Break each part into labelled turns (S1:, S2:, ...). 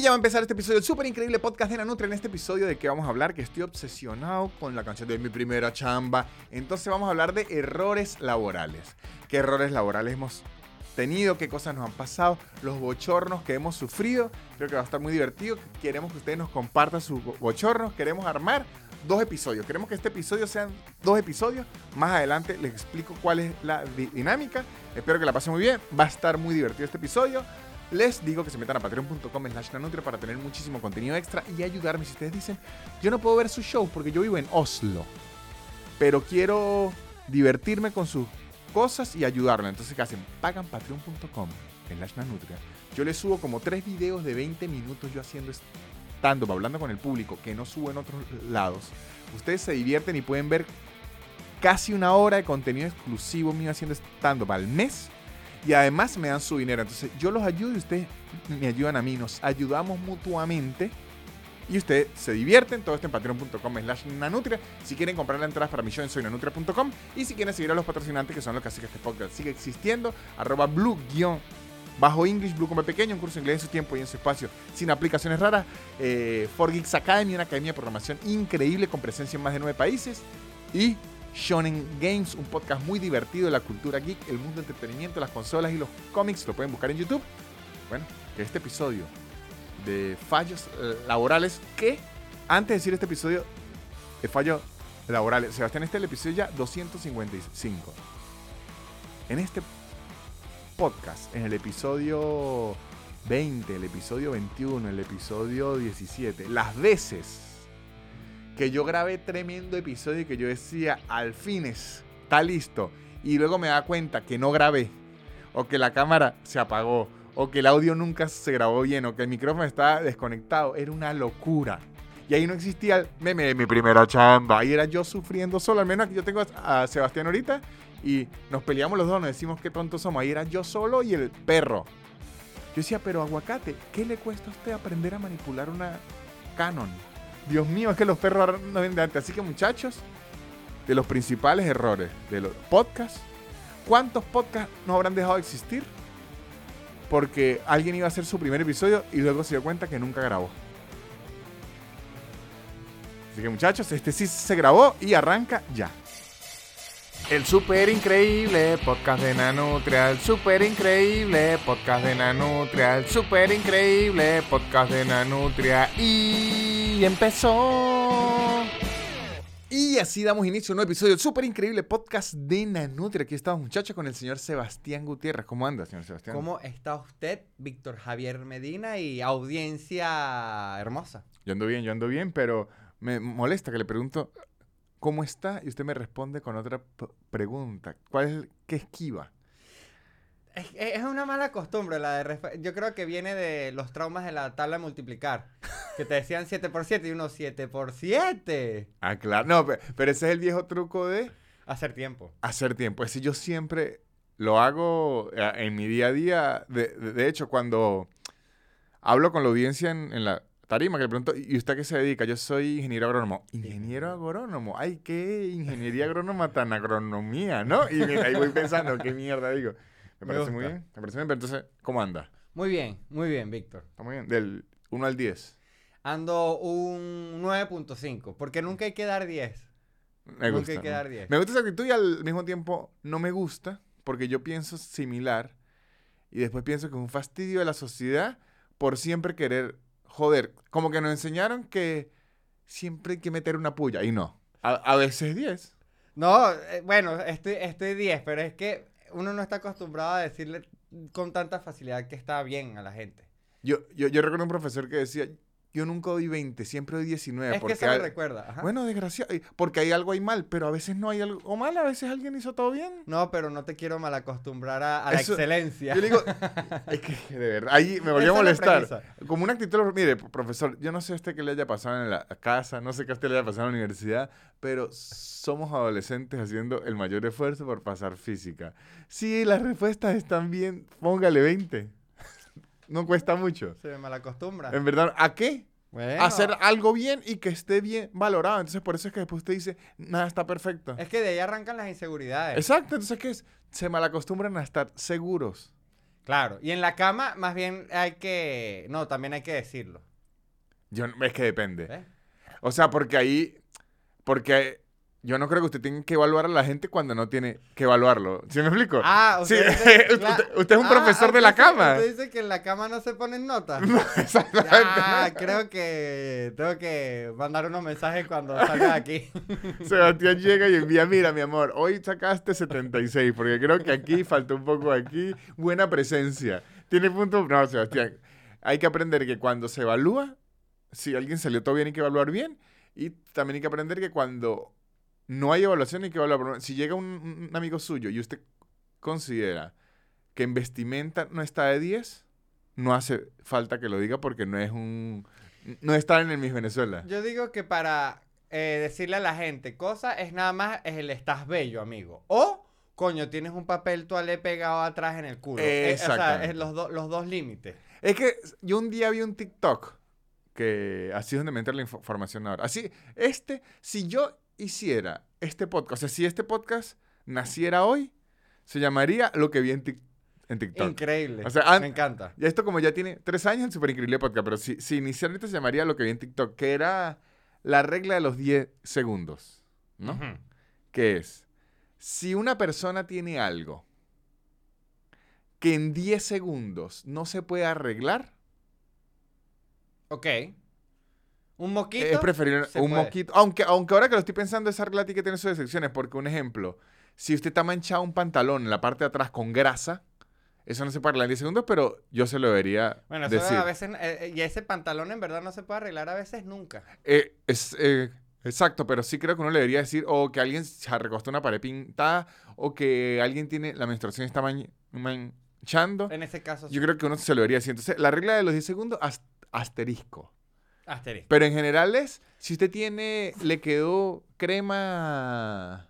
S1: Y ya va a empezar este episodio del súper increíble podcast de Nanutria. En este episodio de que vamos a hablar, que estoy obsesionado con la canción de mi primera chamba. Entonces vamos a hablar de errores laborales. ¿Qué errores laborales hemos tenido? ¿Qué cosas nos han pasado? Los bochornos que hemos sufrido. Creo que va a estar muy divertido. Queremos que ustedes nos compartan sus bochornos. Queremos armar dos episodios. Queremos que este episodio sean dos episodios. Más adelante les explico cuál es la dinámica. Espero que la pasen muy bien. Va a estar muy divertido este episodio. Les digo que se metan a patreon.com slash nanutria para tener muchísimo contenido extra y ayudarme. Si ustedes dicen, yo no puedo ver su show porque yo vivo en Oslo, pero quiero divertirme con sus cosas y ayudarlo. Entonces, ¿qué hacen? Pagan patreon.com slash nanutria. Yo les subo como tres videos de 20 minutos yo haciendo stand-up, hablando con el público, que no subo en otros lados. Ustedes se divierten y pueden ver casi una hora de contenido exclusivo mío haciendo stand-up al mes y además me dan su dinero. Entonces yo los ayudo y ustedes me ayudan a mí. Nos ayudamos mutuamente. Y ustedes se divierten. Todo esto en patreon.com slash nanutria. Si quieren comprar la entrada para mi show en soynanutria.com. Y si quieren seguir a los patrocinantes que son los que hacen que este podcast siga existiendo. Arroba blue bajo English, Blue como pequeño, un curso de inglés en su tiempo y en su espacio, sin aplicaciones raras. Eh, For Geeks Academy, una academia de programación increíble con presencia en más de nueve países. Y Shonen Games, un podcast muy divertido de la cultura geek, el mundo del entretenimiento, las consolas y los cómics. Lo pueden buscar en YouTube. Bueno, que este episodio de fallos eh, laborales, que antes de decir este episodio de fallos laborales, Sebastián, este es el episodio ya 255. En este podcast, en el episodio 20, el episodio 21, el episodio 17, las veces que yo grabé tremendo episodio y que yo decía, al fines, está listo. Y luego me da cuenta que no grabé, o que la cámara se apagó, o que el audio nunca se grabó bien, o que el micrófono estaba desconectado. Era una locura. Y ahí no existía el meme de mi primera chamba. Ahí era yo sufriendo solo. Al menos aquí yo tengo a Sebastián ahorita y nos peleamos los dos, nos decimos qué tontos somos. Ahí era yo solo y el perro. Yo decía, pero aguacate, ¿qué le cuesta a usted aprender a manipular una Canon? Dios mío, es que los perros no vienen de antes. Así que muchachos, de los principales errores de los podcasts, ¿cuántos podcasts no habrán dejado de existir? Porque alguien iba a hacer su primer episodio y luego se dio cuenta que nunca grabó. Así que muchachos, este sí se grabó y arranca ya. El super increíble podcast de Nanutria, el super increíble podcast de Nanutria, el super increíble podcast de Nanutria y empezó. Y así damos inicio a un nuevo episodio del super increíble podcast de Nanutria. Aquí estamos muchachos con el señor Sebastián Gutiérrez. ¿Cómo anda, señor Sebastián?
S2: ¿Cómo está usted, Víctor Javier Medina y audiencia hermosa?
S1: Yo ando bien, yo ando bien, pero me molesta que le pregunto ¿cómo está? Y usted me responde con otra pregunta. ¿Cuál es el, qué esquiva?
S2: Es, una mala costumbre la de Yo creo que viene de los traumas de la tabla de multiplicar. Que te decían 7 por 7 y uno 7 por 7.
S1: Ah, claro. No, pero, ese es el viejo truco de...
S2: Hacer tiempo.
S1: Hacer tiempo. Es decir, yo siempre lo hago eh, en mi día a día. De, hecho, cuando hablo con la audiencia en la Tarima, que le pregunto, ¿y usted a qué se dedica? Yo soy ingeniero agrónomo. ¿Ingeniero agrónomo? Ay, qué ingeniería agrónoma tan agronomía, ¿no? Y ahí voy pensando, ¿qué mierda digo? Me parece muy bien, me parece bien, pero entonces, ¿cómo anda?
S2: Muy bien, muy bien, Víctor.
S1: Está muy bien, del 1 al 10.
S2: Ando un 9.5, porque nunca hay que dar 10. Me
S1: gusta. Nunca hay que dar 10. Me gusta esa actitud y al mismo tiempo no me gusta, porque yo pienso similar y después pienso que es un fastidio de la sociedad por siempre querer joder, como que nos enseñaron que siempre hay que meter una puya y no. A, veces 10.
S2: No, eh, bueno, estoy, estoy 10, pero es que uno no está acostumbrado a decirle con tanta facilidad que está bien a la gente.
S1: Yo, yo, yo recuerdo un profesor que decía, yo nunca doy 20, siempre doy 19.
S2: Es porque que se me recuerda.
S1: Bueno, desgraciado. Porque hay algo ahí mal, pero a veces no hay algo mal, a veces alguien hizo todo bien.
S2: No, pero no te quiero mal acostumbrar a, la excelencia.
S1: Yo digo, es que de verdad, ahí me volvió a molestar. Como una actitud, mire, profesor, yo no sé a usted qué le haya pasado en la casa, no sé qué a usted le haya pasado en la universidad, pero somos adolescentes haciendo el mayor esfuerzo por pasar física. Si las respuestas están bien, póngale 20 no cuesta mucho.
S2: Se me acostumbra.
S1: En verdad, ¿a qué? Hacer algo bien y que esté bien valorado. Entonces, por eso es que después usted dice, nada está perfecto.
S2: Es que de ahí arrancan las inseguridades.
S1: Exacto. Entonces, ¿qué es? Se malacostumbran a estar seguros.
S2: Claro. Y en la cama, más bien hay que. No, también hay que decirlo.
S1: Yo, es que depende.
S2: ¿ves?
S1: O sea, porque ahí. Porque yo no creo que usted tenga que evaluar a la gente cuando no tiene que evaluarlo. ¿Sí me explico?
S2: Ah,
S1: Sí,
S2: usted, dice-
S1: usted- es un
S2: Ah,
S1: profesor de la cama.
S2: Usted dice que en la cama no se ponen notas.
S1: Exactamente.
S2: Ah, creo que tengo que mandar unos mensajes cuando salga de aquí.
S1: Sebastián llega y envía, mira, mi amor, hoy sacaste 76, porque creo que aquí faltó un poco aquí. Buena presencia. ¿Tiene punto? No, Sebastián. Hay que aprender que cuando se evalúa, si alguien salió todo bien, hay que evaluar bien. Y también hay que aprender que cuando no hay evaluación, hay que evaluar. Si llega un, un amigo suyo y usted considera que en vestimenta no está de 10, no hace falta que lo diga porque no es un... No está en el Miss Venezuela.
S2: Yo digo que para eh, decirle a la gente cosas es nada más es el estás bello, amigo. O, coño, tienes un papel toalé pegado atrás en el culo. Eh, o sea, es los, do- los dos límites.
S1: Es que yo un día vi un TikTok que así es donde me entra la info- información ahora. Así, este, si yo hiciera este podcast, o sea, si este podcast naciera hoy, se llamaría Lo que vi en, Tik- en TikTok.
S2: Increíble.
S1: O sea, an-
S2: Me encanta.
S1: Ya esto como ya tiene tres años, el súper increíble podcast, pero si, si inicialmente se llamaría Lo que vi en TikTok, que era la regla de los 10 segundos, ¿no?
S2: Ujú.
S1: que es, si una persona tiene algo que en 10 segundos no se puede arreglar,
S2: Ok. Un moquito.
S1: Es preferible un
S2: puede.
S1: moquito. Aunque, aunque ahora que lo estoy pensando, esa regla tiene que tener sus excepciones. Porque, un ejemplo, si usted está manchado un pantalón en la parte de atrás con grasa, eso no se puede arreglar en 10 segundos, pero yo se lo debería
S2: Bueno, eso
S1: decir.
S2: a veces. eh, eh, y ese pantalón en verdad no se puede arreglar a veces nunca.
S1: Eh, es, eh, exacto, pero sí creo que uno le debería decir o que alguien se recostó una pared pintada o que alguien tiene la menstruación está manchando.
S2: En ese caso,
S1: Yo creo que uno se lo debería decir. Entonces, la regla de los 10 segundos, as- asterisco.
S2: Asterisco.
S1: Pero en general es, si usted tiene, le quedó crema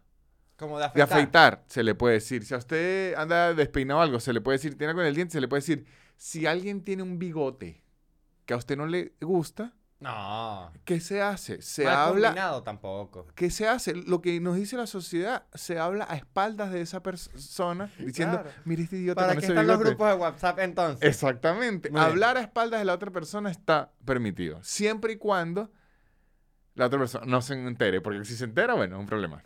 S2: Como de
S1: de
S2: afeitar.
S1: afeitar, se le puede decir. Si a usted anda despeinado o algo, se le puede decir. Tiene algo en el diente, se le puede decir. Si alguien tiene un bigote que a usted no le gusta,
S2: No.
S1: ¿qué se hace? Se
S2: Mal
S1: habla...
S2: combinado tampoco.
S1: ¿Qué se hace? Lo que nos dice la sociedad, se habla a espaldas de esa persona diciendo,
S2: Claro.
S1: mire este idiota
S2: ¿Para qué están los
S1: bigote".
S2: grupos de WhatsApp entonces?
S1: Exactamente.
S2: Muy bien.
S1: Hablar a espaldas de la otra persona está permitido. Siempre y cuando la otra persona no se entere. Porque si se entera, bueno, es un problema.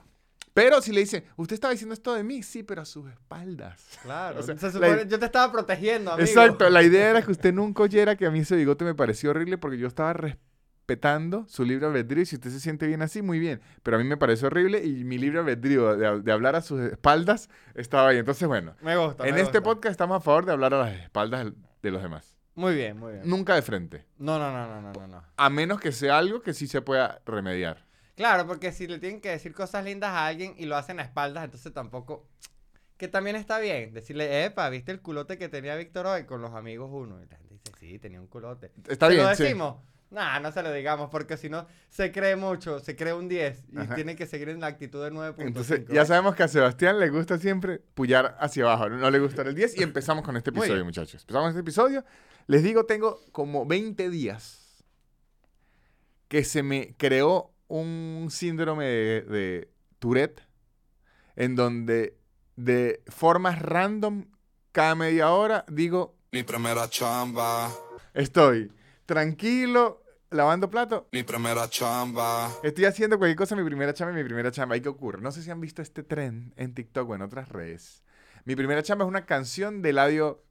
S1: Pero si le dicen, usted estaba diciendo esto de mí, sí, pero a sus espaldas.
S2: Claro.
S1: O sea,
S2: se
S1: la-
S2: supone- yo te estaba protegiendo, amigo.
S1: Exacto. La idea era que usted nunca oyera que a mí ese bigote me pareció horrible porque yo estaba respetando su libre albedrío y si usted se siente bien así, muy bien. Pero a mí me parece horrible y mi libre albedrío de, de hablar a sus espaldas estaba ahí. Entonces, bueno,
S2: Me gusta.
S1: en
S2: me
S1: este
S2: gusta.
S1: podcast estamos a favor de hablar a las espaldas de los demás.
S2: Muy bien, muy bien.
S1: Nunca de frente.
S2: No, no, no, no, no, no.
S1: A menos que sea algo que sí se pueda remediar.
S2: Claro, porque si le tienen que decir cosas lindas a alguien y lo hacen a espaldas, entonces tampoco. Que también está bien. Decirle, epa, ¿viste el culote que tenía Víctor hoy con los amigos uno? Y la gente dice, sí, tenía un culote.
S1: Está
S2: ¿Se
S1: bien,
S2: lo
S1: sí.
S2: decimos? Nah, no se lo digamos, porque si no, se cree mucho, se cree un 10 y
S1: Ajá.
S2: tiene que seguir en la actitud de 9.5.
S1: Entonces, ya sabemos que a Sebastián le gusta siempre pullar hacia abajo, no le gusta el 10 y empezamos con este episodio, muchachos. Empezamos con este episodio. Les digo, tengo como 20 días que se me creó un síndrome de, de Tourette en donde de formas random cada media hora digo,
S3: Mi primera chamba,
S1: estoy tranquilo lavando plato,
S3: mi primera chamba.
S1: Estoy haciendo cualquier cosa, mi primera chamba y mi primera chamba. ¿Y qué ocurre? No sé si han visto este tren en TikTok o en otras redes. Mi primera chamba es una canción de Eladio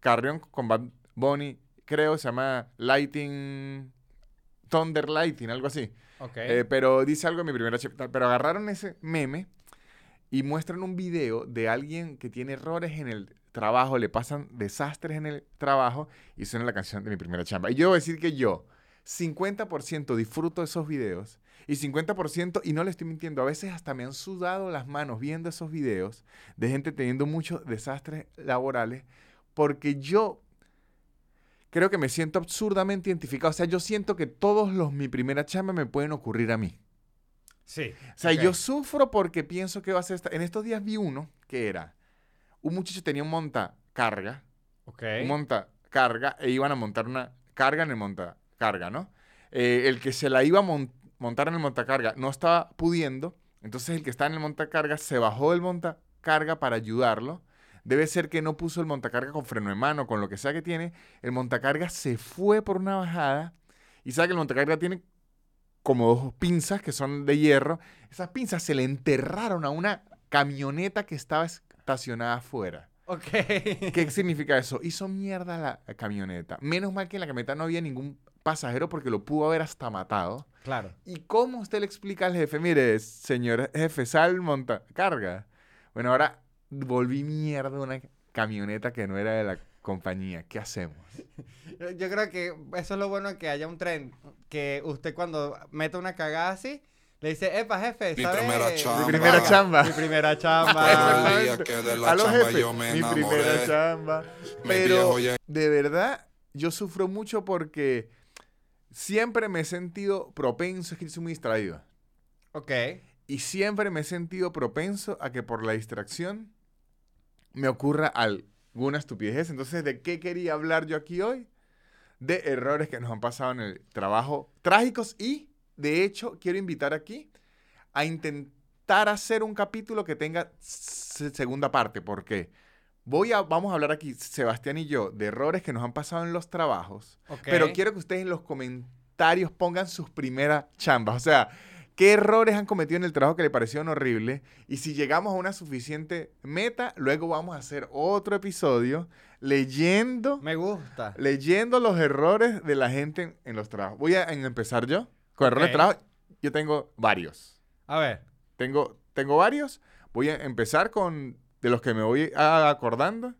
S1: Carrión con Bad Bunny, creo, se llama Lighting, Thunder Lighting, algo así.
S2: Ok.
S1: Eh, pero dice algo de mi primera. Pero agarraron ese meme y muestran un video de alguien que tiene errores en el trabajo, le pasan desastres en el trabajo y suena la canción de mi primera chamba. Y yo debo decir que yo 50% disfruto esos videos y 50%, y no le estoy mintiendo, a veces hasta me han sudado las manos viendo esos videos de gente teniendo muchos desastres laborales porque yo creo que me siento absurdamente identificado. O sea, yo siento que todos los mi primera chamba me pueden ocurrir a mí.
S2: sí.
S1: O sea, yo sufro porque pienso que va a ser esta... En estos días vi uno que era, un muchacho tenía un montacarga,
S2: Ok.
S1: un montacarga, e iban a montar una carga en el montacarga, ¿no? Eh, el que se la iba a mon- montar en el montacarga no estaba pudiendo, entonces el que está en el montacarga se bajó del montacarga para ayudarlo. Debe ser que no puso el montacarga con freno de mano, con lo que sea que tiene. El montacarga se fue por una bajada. Y sabe que el montacarga tiene como dos pinzas que son de hierro. Esas pinzas se le enterraron a una camioneta que estaba estacionada afuera.
S2: Ok.
S1: ¿Qué significa eso? Hizo mierda la camioneta. Menos mal que en la camioneta no había ningún pasajero porque lo pudo haber hasta matado.
S2: Claro.
S1: ¿Y cómo usted le explica al jefe? Mire, señor jefe, sal, monta, carga. Bueno, ahora volví mierda una camioneta que no era de la compañía. ¿Qué hacemos?
S2: Yo creo que eso es lo bueno que haya un tren. Que usted cuando mete una cagada así, le dice, epa, jefe,
S3: Mi primera
S1: Mi
S3: chamba.
S1: primera chamba.
S2: Mi primera
S3: El
S2: chamba.
S3: día que de la chamba
S1: jefe,
S3: yo me
S1: mi primera chamba.
S3: Mi
S1: Pero de verdad, yo sufro mucho porque siempre me he sentido propenso, es que soy muy distraído.
S2: ok.
S1: Y siempre me he sentido propenso a que por la distracción me ocurra alguna estupidez. Entonces, ¿de qué quería hablar yo aquí hoy? De errores que nos han pasado en el trabajo, trágicos y, de hecho, quiero invitar aquí a intentar hacer un capítulo que tenga se- segunda parte. porque Voy a, vamos a hablar aquí, Sebastián y yo, de errores que nos han pasado en los trabajos. Pero quiero que ustedes en los comentarios pongan sus primeras chambas. O sea, qué errores han cometido en el trabajo que le parecieron horribles. Y si llegamos a una suficiente meta, luego vamos a hacer otro episodio leyendo,
S2: Me gusta.
S1: leyendo los errores de la gente en, en los trabajos. Voy a en- empezar yo. Con errores de trabajo, yo tengo varios.
S2: A ver.
S1: Tengo, tengo varios. Voy a empezar con de los que me voy acordando.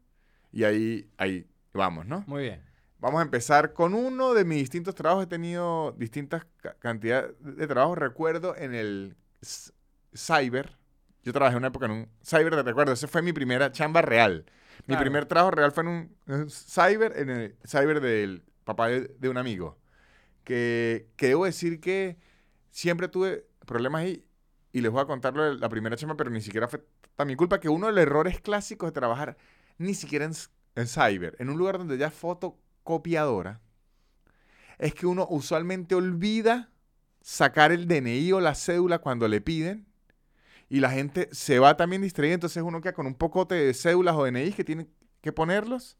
S1: Y ahí, ahí vamos, ¿no?
S2: Muy bien.
S1: Vamos a empezar con uno de mis distintos trabajos. He tenido distintas ca- cantidades de trabajos. Recuerdo en el cyber. Yo trabajé una época en un cyber, te recuerdo. Ese fue mi primera chamba real. Mi
S2: Claro.
S1: primer trabajo real fue en un, un cyber, en el cyber del papá de, de un amigo. Que, que debo decir que siempre tuve problemas ahí. Y les voy a contar lo de la primera chamba, pero ni siquiera fue mi culpa. Que uno de los errores clásicos de trabajar ni siquiera en, en cyber, en un lugar donde ya es fotocopiadora, es que uno usualmente olvida sacar el DNI o la cédula cuando le piden y la gente se va también distraída, entonces uno queda con un pocote de cédulas o DNI que tiene que ponerlos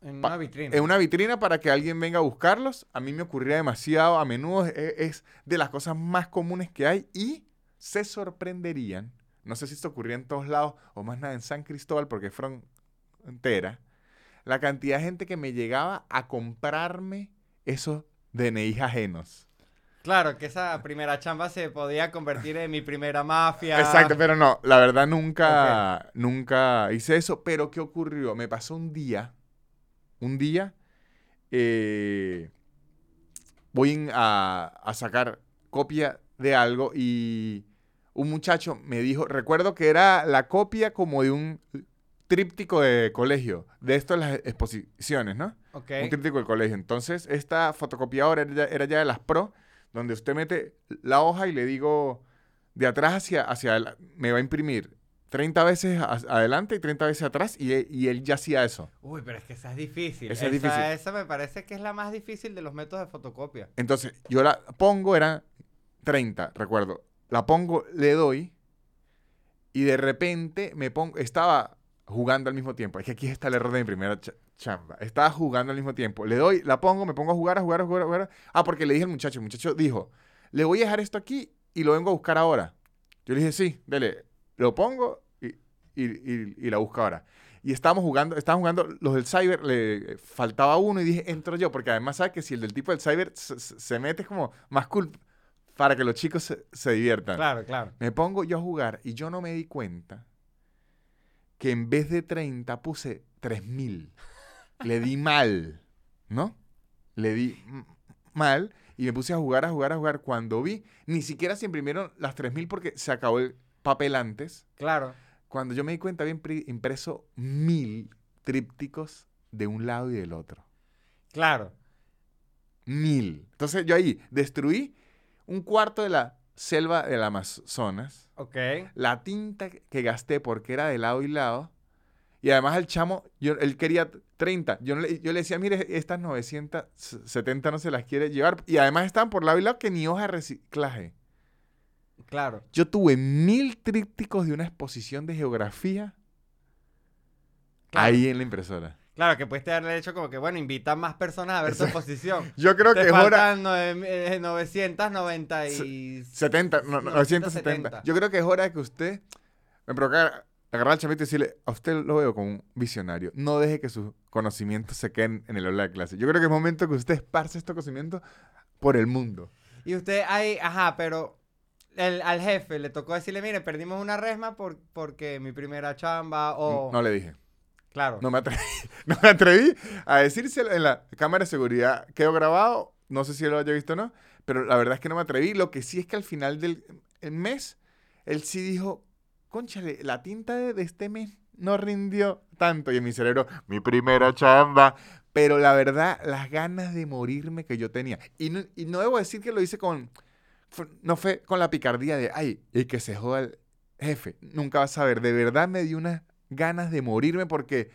S2: En una vitrina.
S1: en una vitrina para que alguien venga a buscarlos. A mí me ocurría demasiado, a menudo es, es de las cosas más comunes que hay y se sorprenderían, no sé si esto ocurría en todos lados o más nada en San Cristóbal porque es frontera, la cantidad de gente que me llegaba a comprarme esos DNIs ajenos.
S2: Claro, que esa primera chamba se podía convertir en mi primera mafia.
S1: Exacto, pero no, la verdad nunca, nunca hice eso. Pero ¿qué ocurrió? Me pasó un día, un día, eh, voy a, a sacar copia de algo y un muchacho me dijo, recuerdo que era la copia como de un tríptico de colegio, de esto de las exposiciones, ¿no?
S2: Ok.
S1: Un tríptico del colegio. Entonces, esta fotocopiadora era ya, era ya de las Pro, donde usted mete la hoja y le digo de atrás hacia, hacia me va a imprimir 30 veces adelante y 30 veces atrás, y, y él ya hacía eso.
S2: Uy, pero es que esa es difícil.
S1: Esa es difícil.
S2: esa me parece que es la más difícil de los métodos de fotocopia.
S1: Entonces, yo la pongo, era 30, recuerdo. La pongo, le doy, y de repente me pongo, estaba jugando al mismo tiempo. Es que aquí está el error de mi primera cha- chamba. Estaba jugando al mismo tiempo. Le doy, la pongo, me pongo a jugar, a jugar, a jugar, a jugar. Ah, porque le dije al muchacho, el muchacho dijo, le voy a dejar esto aquí y lo vengo a buscar ahora. Yo le dije, sí, dele, lo pongo y, y, y- y la busco ahora. Y estábamos jugando, estábamos jugando los del cyber, le faltaba uno y dije, entro yo, porque además sabes que si el del tipo del cyber se, se- se mete es como más cool para que los chicos se, se diviertan.
S2: Claro, claro.
S1: Me pongo yo a jugar y yo no me di cuenta que en vez de 30 puse 3000. Le di mal, ¿no? Le di mal y me puse a jugar, a jugar, a jugar. Cuando vi, ni siquiera se imprimieron las 3000 porque se acabó el papel antes.
S2: Claro.
S1: Cuando yo me di cuenta, había impreso mil trípticos de un lado y del otro.
S2: Claro.
S1: Mil. Entonces yo ahí destruí un cuarto de la selva del Amazonas.
S2: Ok.
S1: la tinta que gasté porque era de lado y lado. Y además el chamo, yo, él quería 30. Yo, no le, yo le decía, mire, estas 970 no se las quiere llevar. Y además están por lado y lado que ni hoja de reciclaje.
S2: Claro.
S1: Yo tuve mil trípticos de una exposición de geografía
S2: Claro.
S1: ahí en la impresora.
S2: Claro, que puedes haberle hecho como que, bueno, invita más personas a ver tu exposición.
S1: Yo creo
S2: Te
S1: que es hora...
S2: faltan nueve- eh, 990 y...
S1: 70, no, no, 970. Yo creo que es hora de que usted me provoca agarrar al chamito y decirle, a usted lo veo como un visionario. No deje que sus conocimientos se queden en el aula de clase. Yo creo que es momento que usted esparce estos conocimientos por el mundo.
S2: Y usted ahí, ajá, pero el- al jefe le tocó decirle, mire, perdimos una resma por, porque mi primera chamba o...
S1: No le dije.
S2: Claro.
S1: No me atreví. No me atreví a decírselo en la cámara de seguridad. Quedó grabado. No sé si lo haya visto o no. Pero la verdad es que no me atreví. Lo que sí es que al final del el mes, él sí dijo, conchale, la tinta de, este mes no rindió tanto. Y en mi cerebro, mi primera chamba. Pero la verdad, las ganas de morirme que yo tenía. Y no, y no debo decir que lo hice con... no fue con la picardía de, ay, y que se joda el jefe. Nunca vas a ver. De verdad me dio unas ganas de morirme porque,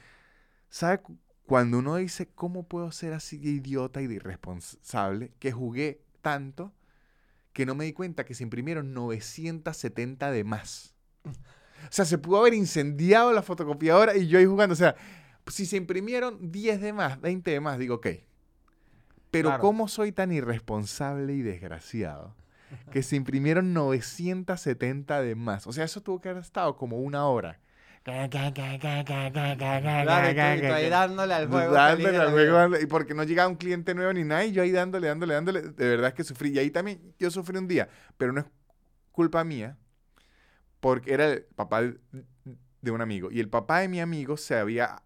S1: ¿sabe? cu- Cuando uno dice, ¿cómo puedo ser así de idiota y de irresponsable? Que jugué tanto que no me di cuenta que se imprimieron 970 de más. O sea, se pudo haber incendiado la fotocopiadora y yo ahí jugando. O sea, si se imprimieron 10 de más, 20 de más, digo, ok. Pero
S2: Claro.
S1: ¿cómo soy tan irresponsable y desgraciado? Que se imprimieron 970 de más. O sea, eso tuvo que haber estado como una hora.
S2: Claro, y tú, y tú ahí dándole al juego.
S1: Dándole al juego, y porque no llegaba un cliente nuevo ni nada, y yo ahí dándole, dándole, dándole. De verdad es que sufrí. Y ahí también yo sufrí un día, pero no es culpa mía, porque era el papá de, un amigo. Y el papá de mi amigo se había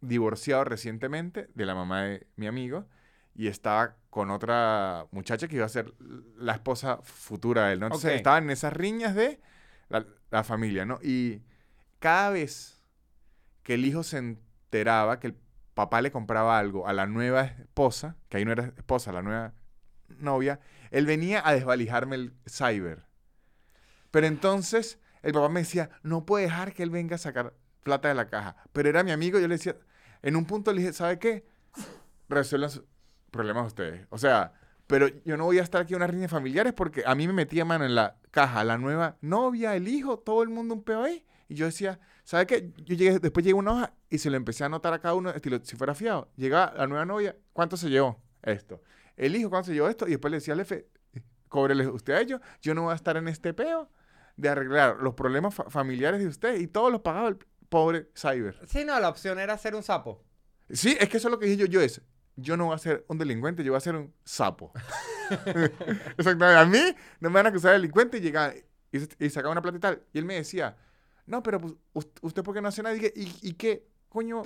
S1: divorciado recientemente de la mamá de mi amigo y estaba con otra muchacha que iba a ser la esposa futura de él, ¿no? Entonces estaban en esas riñas de la, la familia, ¿no? Y cada vez que el hijo se enteraba que el papá le compraba algo a la nueva esposa, que ahí no era esposa, la nueva novia, él venía a desvalijarme el cyber. Pero entonces el papá me decía, no puede dejar que él venga a sacar plata de la caja. Pero era mi amigo, yo le decía, en un punto le dije, ¿sabe qué? Resuelvan sus problemas ustedes. O sea, pero yo no voy a estar aquí en unas riñas familiares porque a mí me metía mano en la caja la nueva novia, el hijo, todo el mundo un peo ahí. Y yo decía, ¿sabe qué? Yo llegué, después llegué una hoja y se lo empecé a anotar a cada uno, estilo, si fuera fiado. Llegaba la nueva novia, ¿cuánto se llevó? Esto. El hijo, ¿cuánto se llevó esto? Y después le decía al jefe, cóbrele usted a ellos, yo no voy a estar en este peo de arreglar los problemas fa- familiares de usted y todos los pagaba el pobre cyber.
S2: Sí, no, la opción era ser un sapo.
S1: Sí, es que eso es lo que dije yo, yo es, yo no voy a ser un delincuente, yo voy a ser un sapo. Exactamente. A mí no me van a acusar de delincuente y llegaba y, y sacaba una plata y tal. Y él me decía, no, pero pues, us- usted por qué no hace nada. Y, ¿y, qué coño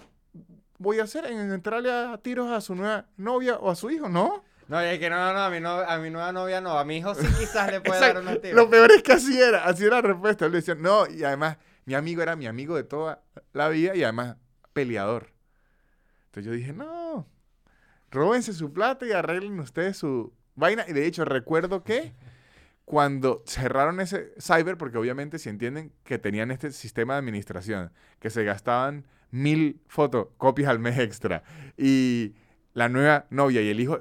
S1: voy a hacer en entrarle a tiros a su nueva novia o a su hijo? No.
S2: No, y es que no, no, no, a mi, no, a mi nueva novia no. A mi hijo sí quizás le puede dar unos tiros.
S1: Lo peor es que así era, así era la respuesta. Él decía, no, y además, mi amigo era mi amigo de toda la vida y además peleador. Entonces yo dije, no, róbense su plata y arreglen ustedes su vaina. Y de hecho, recuerdo que cuando cerraron ese cyber, porque obviamente si entienden que tenían este sistema de administración, que se gastaban mil fotocopias al mes extra, y la nueva novia y el hijo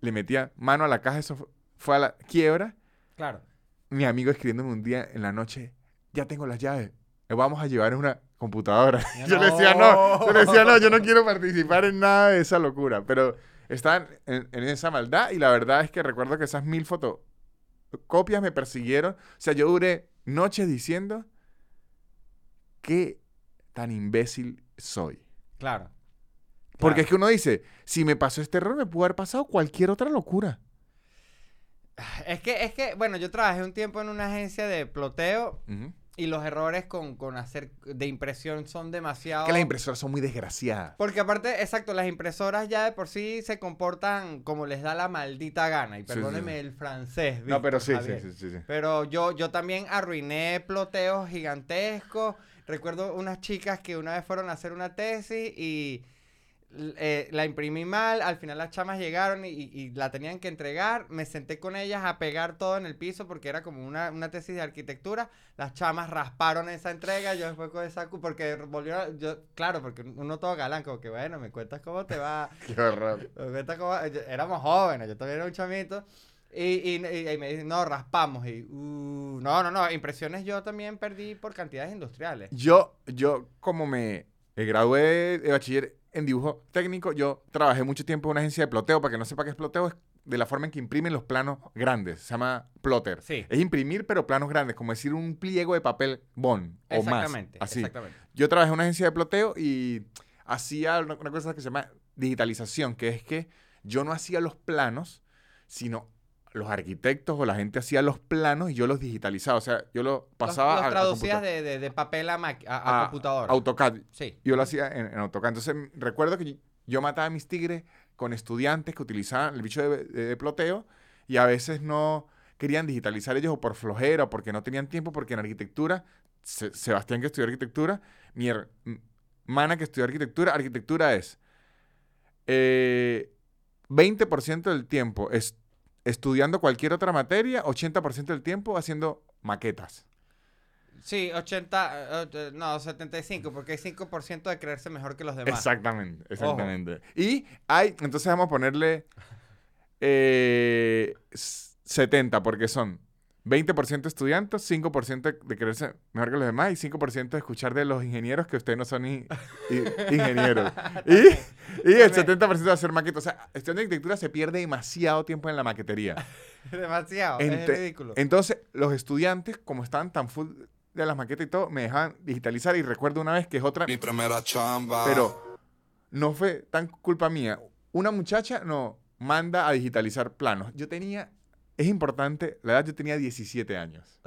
S1: le metía mano a la caja, eso fu- fue a la quiebra
S2: Claro.
S1: mi amigo escribiéndome un día en la noche, ya tengo las llaves, vamos a llevar una computadora. Yo le decía, no, yo le decía, no, yo no quiero participar en nada de esa locura, pero estaban en, en esa maldad y la verdad es que recuerdo que esas mil fotocopias me persiguieron. O sea, yo duré noches diciendo qué tan imbécil soy.
S2: Claro.
S1: Porque
S2: Claro.
S1: es que uno dice, si me pasó este error, me pudo haber pasado cualquier otra locura.
S2: Es que, es que, bueno, yo trabajé un tiempo en una agencia de ploteo. Y los errores con, con hacer de impresión son demasiado...
S1: Que las impresoras son muy desgraciadas.
S2: Porque aparte, exacto, las impresoras ya de por sí se comportan como les da la maldita gana. Y
S1: sí,
S2: perdóneme
S1: sí.
S2: el francés.
S1: No, pero sí, sí, sí, sí.
S2: Pero yo, yo también arruiné ploteos gigantescos. Recuerdo unas chicas que una vez fueron a hacer una tesis y eh, la imprimí mal. Al final las chamas llegaron y, y la tenían que entregar. Me senté con ellas a pegar todo en el piso porque era como una, una tesis de arquitectura. Las chamas rasparon esa entrega. Yo después con esa... Porque volvieron... Yo, claro, porque uno todo galán. Como que bueno, me cuentas cómo te va.
S1: Qué horror.
S2: Me cuenta cómo- yo- éramos jóvenes, yo todavía era un chamito. Y, y, y- me dicen, no, raspamos. Y, uh, no, no, no, impresiones yo también perdí por cantidades industriales.
S1: Yo, yo como Me gradué de bachiller en dibujo técnico. Yo trabajé mucho tiempo en una agencia de ploteo. Para que no sepa qué es ploteo, es de la forma en que imprimen los planos grandes. Se llama plotter.
S2: Sí.
S1: Es imprimir, pero planos grandes, como decir un pliego de papel bond o más.
S2: Exactamente.
S1: Así.
S2: Exactamente.
S1: Yo trabajé en una agencia de ploteo y hacía una cosa que se llama digitalización, que es que yo no hacía los planos, sino los arquitectos o la gente hacía los planos y yo los digitalizaba. O sea, yo lo pasaba
S2: Los, los
S1: a
S2: traducías de, de, de papel a, a, a
S1: a
S2: computadora.
S1: AutoCAD.
S2: sí.
S1: Yo lo hacía en, en AutoCAD. Entonces, recuerdo que yo mataba a mis tigres con estudiantes que utilizaban el bicho de, de- de ploteo y a veces no querían digitalizar ellos o por flojera o porque no tenían tiempo, porque en arquitectura, Se- Sebastián que estudió arquitectura, mi hermana que estudió arquitectura, arquitectura es eh, 20% del tiempo es estudiando cualquier otra materia, 80% del tiempo haciendo maquetas.
S2: Sí, 80, eh, eh, no, 75, porque hay 5% de creerse mejor que los demás.
S1: Exactamente, exactamente. Y hay, entonces vamos a ponerle eh, s- 70, porque son 20% estudiantes, 5% de creerse mejor que los demás y 5% de escuchar de los ingenieros que ustedes no son i- i- ingenieros. Y, y el 70% de hacer maquetas. O sea, estudiando arquitectura se pierde demasiado tiempo en la maquetería.
S2: Demasiado, es ridículo.
S1: Entonces, los estudiantes, como estaban tan full de las maquetas y todo, me dejaban digitalizar. Y recuerdo una vez que es otra.
S3: Mi primera chamba.
S1: Pero no fue tan culpa mía. Una muchacha no manda a digitalizar planos. Yo tenía, es importante, la edad yo tenía 17 años.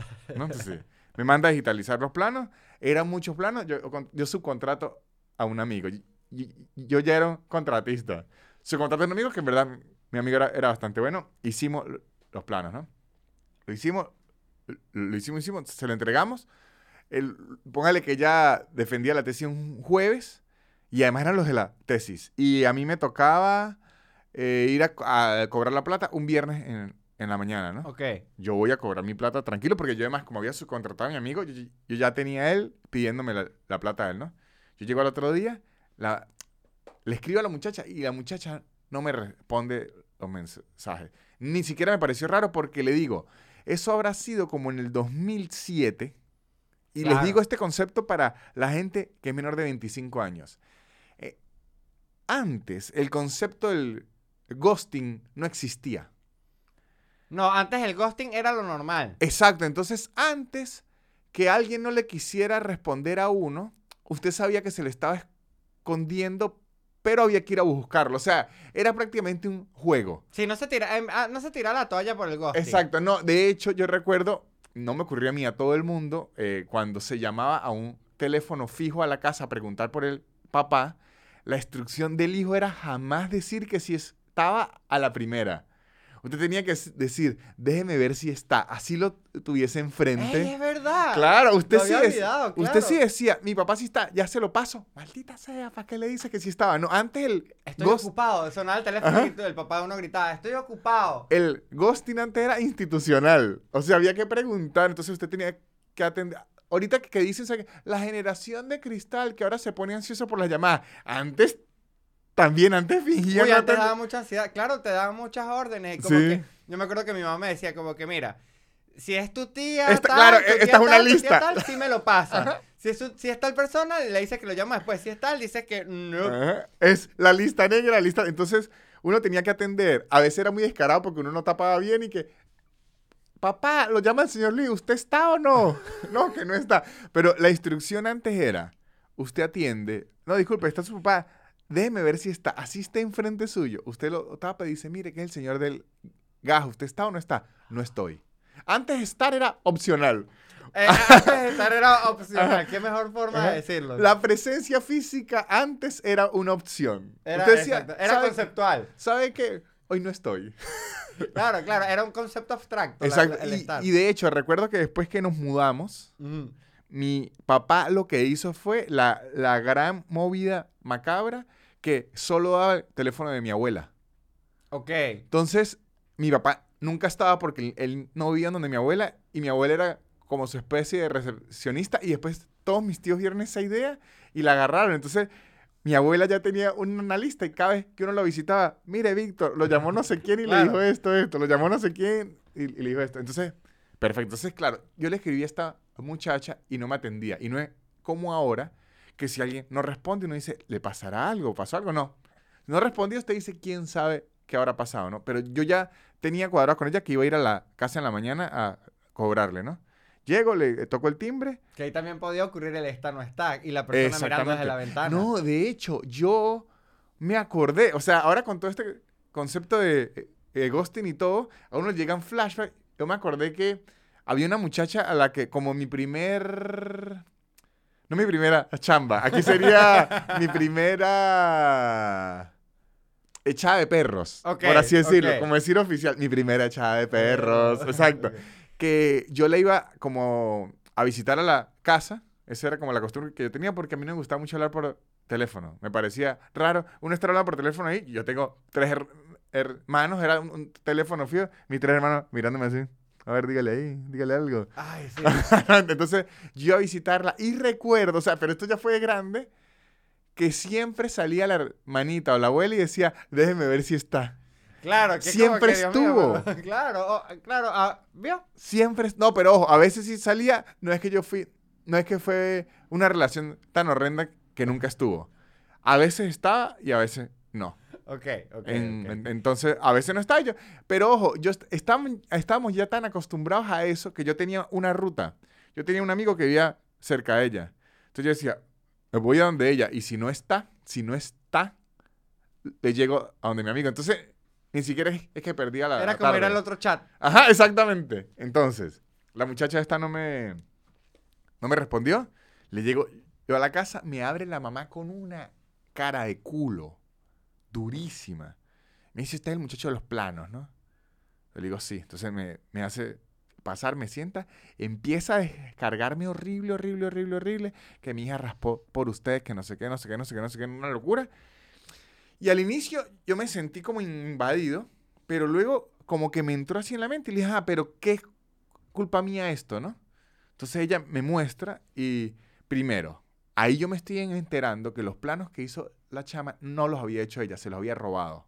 S1: me manda a digitalizar los planos. Eran muchos planos. Yo, yo subcontrato a un amigo. Y- y- Yo ya era un contratista. Subcontrato a un amigo que en verdad mi amigo era, era bastante bueno. Hicimos los planos, ¿no? Lo hicimos, lo hicimos, hicimos, se lo entregamos. El, póngale que ya defendía la tesis un jueves. Y además eran los de la tesis. Y a mí me tocaba eh, ir a, a cobrar la plata un viernes en, en la mañana, ¿no?
S2: Ok.
S1: Yo voy a cobrar mi plata tranquilo porque yo además, como había subcontratado a mi amigo, yo, yo ya tenía a él pidiéndome la, la plata a él, ¿no? Yo llego al otro día, la, le escribo a la muchacha y la muchacha no me responde los mensajes. Ni siquiera me pareció raro porque le digo, eso habrá sido como en el 2007. Y les digo este concepto para la gente que es menor de 25 años. Eh, antes, el concepto del ghosting no existía.
S2: No, antes el ghosting era lo normal.
S1: Exacto, entonces antes que alguien no le quisiera responder a uno, usted sabía que se le estaba escondiendo, pero había que ir a buscarlo. O sea, era prácticamente un juego.
S2: Sí, no se tira, em, ah, no se tira la toalla por el ghosting.
S1: Exacto, no, de hecho yo recuerdo, no me ocurrió a mí, a todo el mundo, eh, cuando se llamaba a un teléfono fijo a la casa a preguntar por el papá, la instrucción del hijo era jamás decir que si estaba a la primera. Usted tenía que decir, déjeme ver si está, así lo tuviese enfrente.
S2: Ey, es verdad.
S1: Claro, usted
S2: Lo
S1: sí,
S2: había
S1: usted sí decía, mi papá sí está, ya se lo paso. Maldita sea, ¿para qué le dice que sí estaba? No, antes el
S2: Estoy
S1: ghost-
S2: ocupado. Sonaba el teléfono y el papá de uno gritaba, estoy ocupado.
S1: el ghosting antes era institucional. O sea, había que preguntar, entonces usted tenía que atender. Ahorita que, que dicen o sea, que la generación de cristal que ahora se pone ansioso por las llamadas. Antes, también antes fingían
S2: Uy,
S1: no
S2: antes
S1: atender-
S2: daba mucha ansiedad. Claro, te daban muchas órdenes. Como
S1: Sí.
S2: que, yo me acuerdo que mi mamá me decía como que, mira, si es tu tía
S1: Esta-
S2: tal,
S1: claro,
S2: tu tía
S1: esta es una lista.
S2: tal, sí me lo pasa. Si es, si es tal persona, le dice que lo llama después. Si es tal, dice que no.
S1: Ajá. Es la lista negra, la lista. Entonces, uno tenía que atender. A veces era muy descarado porque uno no tapaba bien y que. Papá, lo llama el señor Lee, ¿usted está o no? no, que no está. Pero la instrucción antes era: usted atiende. No, disculpe, está su papá. Déjeme ver si está. Así está enfrente suyo. Usted lo tapa y dice: Mire, que es el señor del gas. ¿Usted está o no está? No estoy. Antes estar era opcional.
S2: Eh, antes estar era opcional. Qué mejor forma
S1: Ajá.
S2: de decirlo.
S1: La presencia física antes era una opción.
S2: Era,
S1: Usted decía,
S2: exacto, era
S1: "¿Sabe-
S2: conceptual.
S1: ¿Sabe qué? Hoy no estoy.
S2: Claro, claro, era un concepto abstracto. la-
S1: Exacto.
S2: el
S1: y,
S2: estar.
S1: y de hecho, recuerdo que después que nos mudamos,
S2: Mm.
S1: Mi papá lo que hizo fue la, la gran movida macabra que solo daba el teléfono de mi abuela.
S2: Ok.
S1: Entonces, mi papá nunca estaba porque él, no vivía donde mi abuela y mi abuela era como su especie de recepcionista y después todos mis tíos vieron esa idea y la agarraron. Entonces, mi abuela ya tenía una lista y cada vez que uno lo visitaba, mire, Víctor, lo llamó no sé quién y
S2: Claro.
S1: le dijo esto, esto, lo llamó no sé quién y, y le dijo esto. Entonces, perfecto. Entonces, claro, yo le escribí esta muchacha y no me atendía. Y no es como ahora que si alguien no responde, uno dice, ¿le pasará algo? ¿Pasó algo? No. No respondió, usted dice, ¿quién sabe qué habrá pasado, no? Pero yo ya tenía cuadrado con ella que iba a ir a la casa en la mañana a cobrarle, ¿no? Llego, le toco el timbre.
S2: Que ahí también podía ocurrir el está no está y la persona mirando desde la ventana.
S1: No, de hecho, yo me acordé, o sea, ahora con todo este concepto de eh, ghosting y todo, a uno llegan flashbacks. Yo me acordé que había una muchacha a la que, como mi primer. No mi primera chamba, aquí sería mi primera. Echada de perros,
S2: Ok,
S1: por así decirlo,
S2: ok.
S1: como decir oficial, mi primera echada de perros, exacto
S2: Ok.
S1: que yo le iba como a visitar a la casa. Esa era como la costumbre que yo tenía porque a mí no me gustaba mucho hablar por teléfono. Me parecía raro. Uno estar hablando por teléfono ahí. Yo tengo tres her- hermanos, era un, un teléfono fío. Mis tres hermanos mirándome así. A ver, dígale ahí, dígale algo.
S2: Ay, sí.
S1: Entonces yo iba a visitarla y recuerdo, o sea, pero esto ya fue de grande, que siempre salía la hermanita o la abuela y decía, déjeme ver si está.
S2: Claro, que
S1: Siempre
S2: que, Dios mío,
S1: estuvo.
S2: claro, claro, ah, ¿vio?
S1: Siempre, no, pero ojo, a veces sí salía, no es que yo fui, no es que fue una relación tan horrenda que nunca estuvo. A veces estaba y a veces no.
S2: Ok, ok.
S1: En-
S2: ok.
S1: en- entonces, a veces no estaba yo. Pero ojo, yo est- estábamos, estábamos ya tan acostumbrados a eso que yo tenía una ruta. Yo tenía un amigo que vivía cerca de ella. Entonces yo decía, me voy a donde ella. Y si no está, si no está, le llego a donde mi amigo. Entonces, ni siquiera es, es que perdía la
S2: Era como
S1: tarde.
S2: ir al otro chat.
S1: Ajá, exactamente. Entonces, la muchacha esta no me, no me respondió. Le llego yo a la casa, me abre la mamá con una cara de culo durísima. Me dice, este es el muchacho de los planos, ¿no? Le digo, sí. Entonces me, me hace pasar, me sienta, empieza a descargarme horrible, horrible, horrible, horrible, que mi hija raspó por ustedes, que no sé qué, no sé qué, no sé qué, no sé qué, una locura. Y al inicio yo me sentí como invadido, pero luego como que me entró así en la mente y le dije, ah, pero ¿qué culpa mía esto, no? Entonces ella me muestra y primero, ahí yo me estoy enterando que los planos que hizo la chama no los había hecho ella, se los había robado.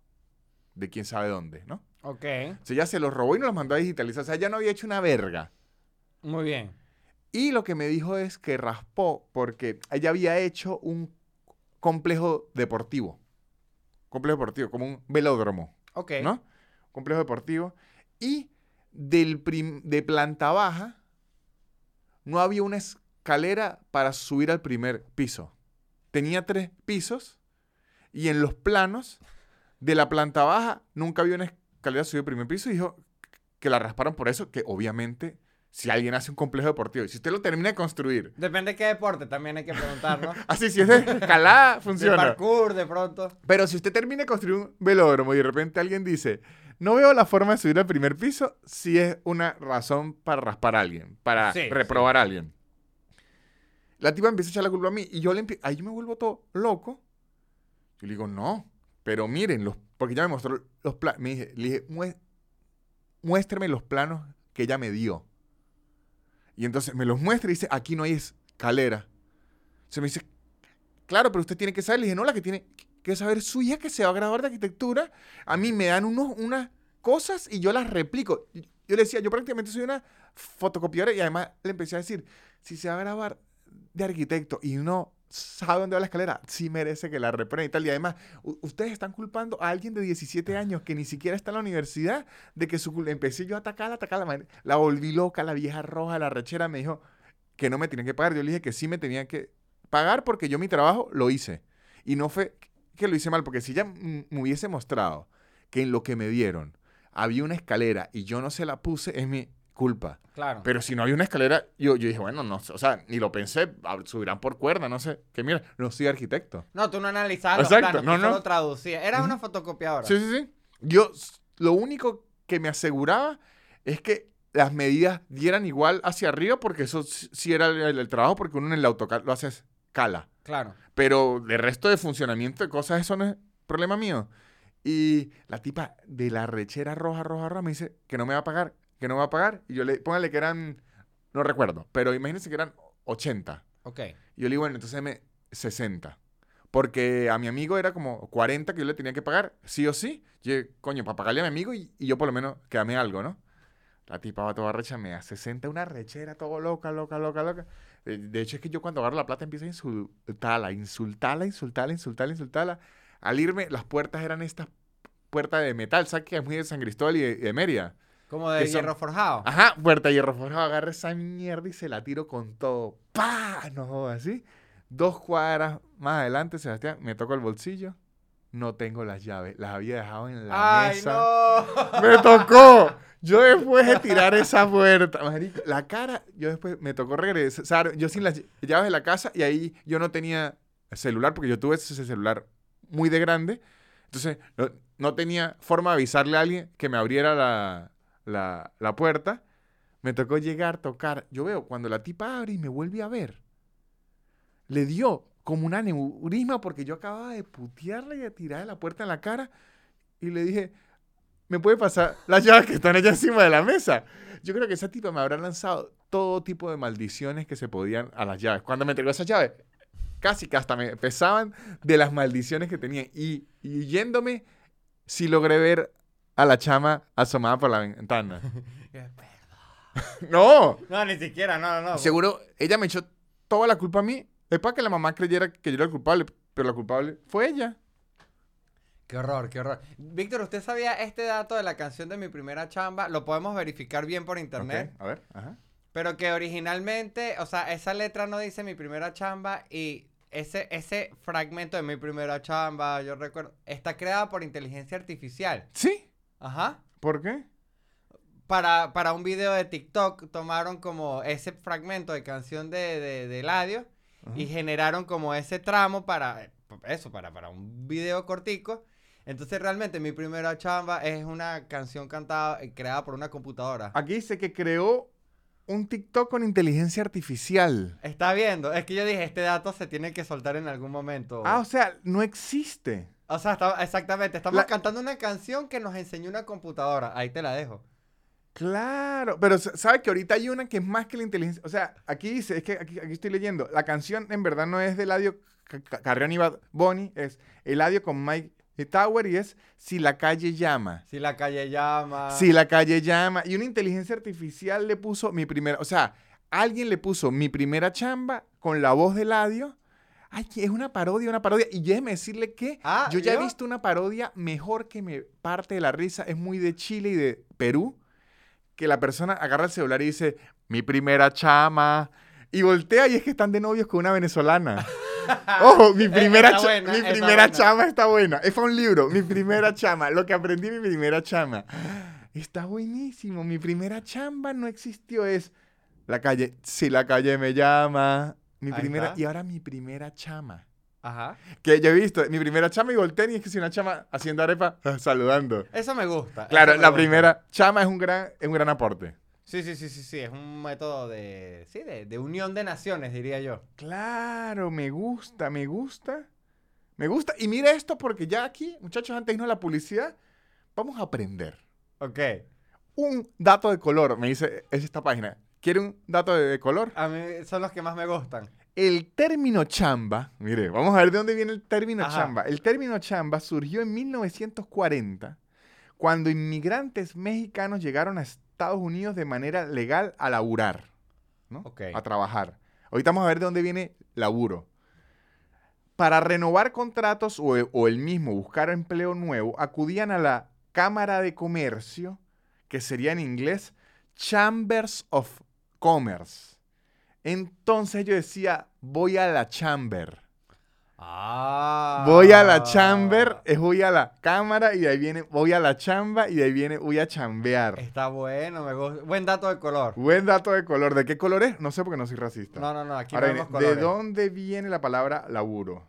S1: De quién sabe dónde, ¿no?
S2: Ok,
S1: O sea, ella se los robó y nos los mandó a digitalizar. O sea, ella no había hecho una verga.
S2: muy bien.
S1: Y lo que me dijo es que raspó porque ella había hecho un complejo deportivo. Complejo deportivo, como un velódromo.
S2: Ok.
S1: ¿no? Complejo deportivo. Y del prim- de planta baja no había una escalera para subir al primer piso. Tenía tres pisos y en los planos de la planta baja nunca había una escalera subir al primer piso y dijo que la rasparon por eso, que obviamente si alguien hace un complejo deportivo y si usted lo termina de construir,
S2: Depende de qué deporte, también hay que preguntar, ¿no?
S1: así si es de escalada,
S2: De
S1: funciona.
S2: parkour, de pronto.
S1: Pero si usted termina de construir un velódromo y de repente alguien dice, no veo la forma de subir al primer piso, sí es una razón para raspar a alguien, para
S2: Sí,
S1: reprobar a alguien. La tipa empieza a echar la culpa a mí y yo le empie- ahí yo me vuelvo todo loco. Le digo, no, pero miren, los, porque ya me mostró los planos. Le dije, "Mue- muéstreme los planos que ella me dio. Y entonces me los muestra y dice, aquí no hay escalera. Se me dice, claro, pero usted tiene que saber. Le dije, no, la que tiene que saber es su hija que se va a graduar de arquitectura. A mí me dan unos, unas cosas y yo las replico. Yo le decía, yo prácticamente soy una fotocopiadora y además le empecé a decir, si se va a grabar de arquitecto y no sabe dónde va la escalera, sí merece que la reprueben y tal. Y además, ustedes están culpando a alguien de 17 años que ni siquiera está en la universidad de que su empecé yo a atacarla, atacarla, la volví loca, la vieja roja, la rechera, me dijo que no me tenía que pagar. Yo le dije que sí me tenía que pagar porque yo mi trabajo lo hice. Y no fue que lo hice mal, porque si ella me hubiese mostrado que en lo que me dieron había una escalera y yo no se la puse, es mi culpa.
S2: Claro.
S1: Pero si no había una escalera, yo, yo dije, bueno, no, sé, o sea, ni lo pensé, subirán por cuerda, no sé. Que mira, no soy arquitecto.
S2: No, tú no analizabas los
S1: Exacto,
S2: planos,
S1: no,
S2: tú
S1: no.
S2: solo traducías.
S1: Ujú.
S2: una fotocopiadora.
S1: Sí, sí, sí. Yo, lo único que me aseguraba es que las medidas dieran igual hacia arriba, porque eso sí era el, el- el trabajo, porque uno en el AutoCAD lo hace escala.
S2: Claro.
S1: Pero el resto de funcionamiento de cosas, eso no es problema mío. Y la tipa de la rechera roja, roja, roja me dice que no me va a pagar, que no me va a pagar. Y yo le, póngale que eran, no recuerdo, pero imagínense que eran 80.
S2: Ok.
S1: Y yo le digo, bueno, entonces me 60. Porque a mi amigo era como 40 que yo le tenía que pagar, sí o sí. Yo, coño, para pagarle a mi amigo y, y yo por lo menos quedame algo, ¿no? La tipa va toda recha, me da 60, una rechera, todo loca, loca, loca, loca. De hecho, es que yo cuando agarro la plata empiezo a insultarla, insultarla, insultarla, insultarla, insultarla. Al irme, las puertas eran estas puertas de metal, ¿sabes? Que es muy de San Cristóbal y de, y de Mérida.
S2: Como de
S1: son-
S2: hierro forjado.
S1: Ajá, puerta de hierro forjado, agarra esa mierda y se la tiro con todo. ¡Pah! No así. Dos cuadras más adelante, Sebastián, me toco el bolsillo. No tengo las llaves, las había dejado en la
S2: ¡Ay,
S1: mesa.
S2: no!
S1: Me tocó. Yo después de tirar esa puerta, marico, la cara, yo después me tocó regresar, yo sin las llaves de la casa y ahí yo no tenía celular porque yo tuve ese celular muy de grande. Entonces, no, no tenía forma de avisarle a alguien que me abriera la, la, la puerta. Me tocó llegar, tocar. Yo veo, cuando la tipa abre y me vuelve a ver, le dio como un aneurisma porque yo acababa de putearle y de tirarle la puerta en la cara y le dije, ¿me puede pasar las llaves que están allá encima de la mesa? Yo creo que esa tipa me habrá lanzado todo tipo de maldiciones que se podían a las llaves. Cuando me entregó esas llaves, casi que hasta me pesaban de las maldiciones que tenía. Y, y yéndome, sí logré ver a la chama asomada por la ventana. ¡No!
S2: No, ni siquiera, no, no, no.
S1: Seguro, ella me echó toda la culpa a mí. Es para que la mamá creyera que yo era el culpable, pero la culpable fue ella.
S2: Qué horror, qué horror. Víctor, ¿usted sabía este dato de la canción de mi primera chamba? Lo podemos verificar bien por internet.
S1: A ver, ajá.
S2: Pero que originalmente, o sea, esa letra no dice mi primera chamba y ese, ese fragmento de mi primera chamba, yo recuerdo, está creada por inteligencia artificial.
S1: ¿Sí?
S2: Ajá.
S1: ¿Por qué?
S2: Para, para un video de TikTok tomaron como ese fragmento de canción de, de, de Eladio y generaron como ese tramo para eso, para, para un video cortico. Entonces realmente mi primera chamba es una canción cantada y creada por una computadora.
S1: Aquí dice que creó un TikTok con inteligencia artificial.
S2: Está viendo, es que yo dije, este dato se tiene que soltar en algún momento.
S1: Ah, o sea, no existe.
S2: O sea, está- exactamente, estamos
S1: La-
S2: cantando una canción que nos enseñó una computadora. Ahí te la dejo.
S1: Claro, pero sa- ¿sabe que ahorita hay una que es más que la inteligencia? O sea, aquí dice, es que aquí, aquí estoy leyendo, la canción en verdad no es de Eladio Ca- Ca- Carrión y Bunny, es Eladio con Mike Tower y es Si la calle llama.
S2: Si la calle llama.
S1: Si la calle llama. Y una inteligencia artificial le puso mi primera, o sea, alguien le puso mi primera chamba con la voz de Eladio. Ay, es una parodia, una parodia. Y déjeme decirle que
S2: Ah,
S1: yo ya he
S2: ¿yo?
S1: visto una parodia mejor que me parte de la risa. Es muy de Chile y de Perú. Que la persona agarra el celular y dice, mi primera chama. Y voltea y es que están de novios con una venezolana. Ojo, mi primera,
S2: está
S1: cha-
S2: buena,
S1: mi
S2: está
S1: primera
S2: buena.
S1: chama está buena. Es para un libro, mi primera chama. Lo que aprendí mi primera chama. Está buenísimo. Mi primera chamba no existió. Es la calle. Si la calle me llama. Mi
S2: Ahí
S1: primera.
S2: está.
S1: Y ahora mi primera chama.
S2: Ajá.
S1: Que yo he visto, mi primera chama y voltean y es que si una chama haciendo arepa, saludando.
S2: Eso me gusta.
S1: Claro,
S2: me
S1: la
S2: gusta.
S1: primera chama es un gran, es un gran aporte.
S2: Sí, sí, sí, sí, sí. Es un método de. Sí, de, de unión de naciones, diría yo.
S1: Claro, me gusta, me gusta. Me gusta. Y mira esto porque ya aquí, muchachos, antes de irnos a la publicidad, vamos a aprender.
S2: Ok.
S1: Un dato de color, me dice, es esta página. ¿Quiere un dato de, de color?
S2: A mí son los que más me gustan.
S1: El término chamba, mire, vamos a ver de dónde viene el término
S2: Ajá.
S1: chamba. El término chamba surgió en 1940, cuando inmigrantes mexicanos llegaron a Estados Unidos de manera legal a laburar, ¿no? A trabajar. Ahorita vamos a ver de dónde viene laburo. Para renovar contratos o, o el mismo buscar empleo nuevo, acudían a la Cámara de Comercio, que sería en inglés Chambers of Commerce. Entonces yo decía, voy a la chamber.
S2: Ah.
S1: Voy a la chamber, es voy a la cámara y de ahí viene, voy a la chamba y de ahí viene, voy a chambear.
S2: Está bueno, me gusta. Buen dato de color.
S1: Buen dato de color. ¿De qué color es? No sé porque no soy racista.
S2: No, no, no, aquí
S1: Ahora
S2: no
S1: viene,
S2: vemos
S1: ¿de dónde viene la palabra laburo?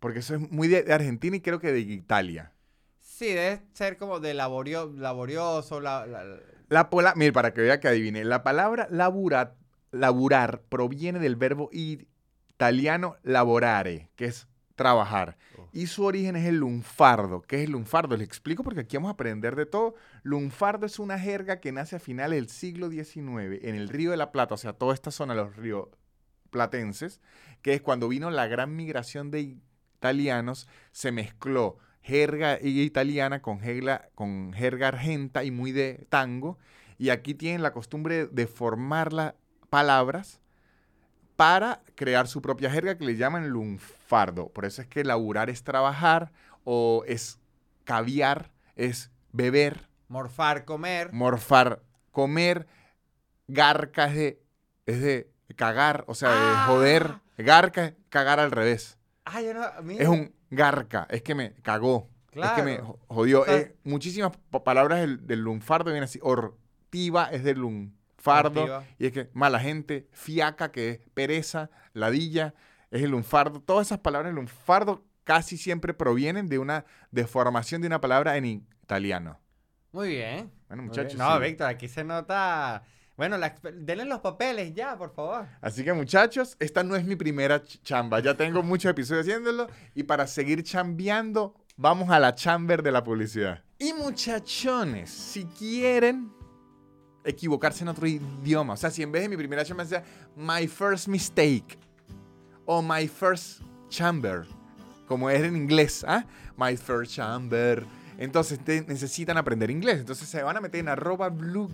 S1: Porque eso es muy de, de Argentina y creo que de Italia.
S2: Sí, debe ser como de laborio, laborioso, la, la-
S1: La pola, mire, para que vea que adivine, la palabra labura- laburar proviene del verbo italiano lavorare, que es trabajar.
S2: Oh.
S1: Y su origen es el lunfardo. ¿Qué es el lunfardo? Les explico porque aquí vamos a aprender de todo. Lunfardo es una jerga que nace a finales del siglo XIX en el Río de la Plata, o sea, toda esta zona los ríos platenses, que es cuando vino la gran migración de italianos, se mezcló jerga italiana con jerga, con jerga argenta y muy de tango. Y aquí tienen la costumbre de formar las palabras para crear su propia jerga que le llaman lunfardo. Por eso es que laburar es trabajar o es caviar, es beber,
S2: Morfar, comer.
S1: morfar, comer, garca es de, es de cagar, o sea, de
S2: Ah.
S1: joder. Garca es cagar al revés.
S2: Ah, yo no. mira.
S1: Es un garca, es que me cagó. Es que me jodió.
S2: O sea-
S1: Eh, muchísimas pa- palabras del, del lunfardo vienen así. Ortiva es del lunfardo.
S2: Ortiva.
S1: Y es que mala gente, fiaca, que es pereza, ladilla, es el lunfardo. Todas esas palabras del lunfardo casi siempre provienen de una deformación de una palabra en italiano.
S2: Muy bien.
S1: Bueno, muchachos.
S2: bien. No,
S1: sí.
S2: Víctor, aquí se nota. Bueno, denle los papeles ya, por favor.
S1: Así que muchachos, esta no es mi primera ch- chamba. Ya tengo muchos episodios haciéndolo. Y para seguir chambeando, vamos a la chamber de la publicidad. Y muchachones, si quieren equivocarse en otro idioma, o sea, si en vez de mi primera chamba sea my first mistake o my first chamber, como es en inglés, ¿ah? My first chamber. Entonces te- necesitan aprender inglés. Entonces se van a meter en arroba blue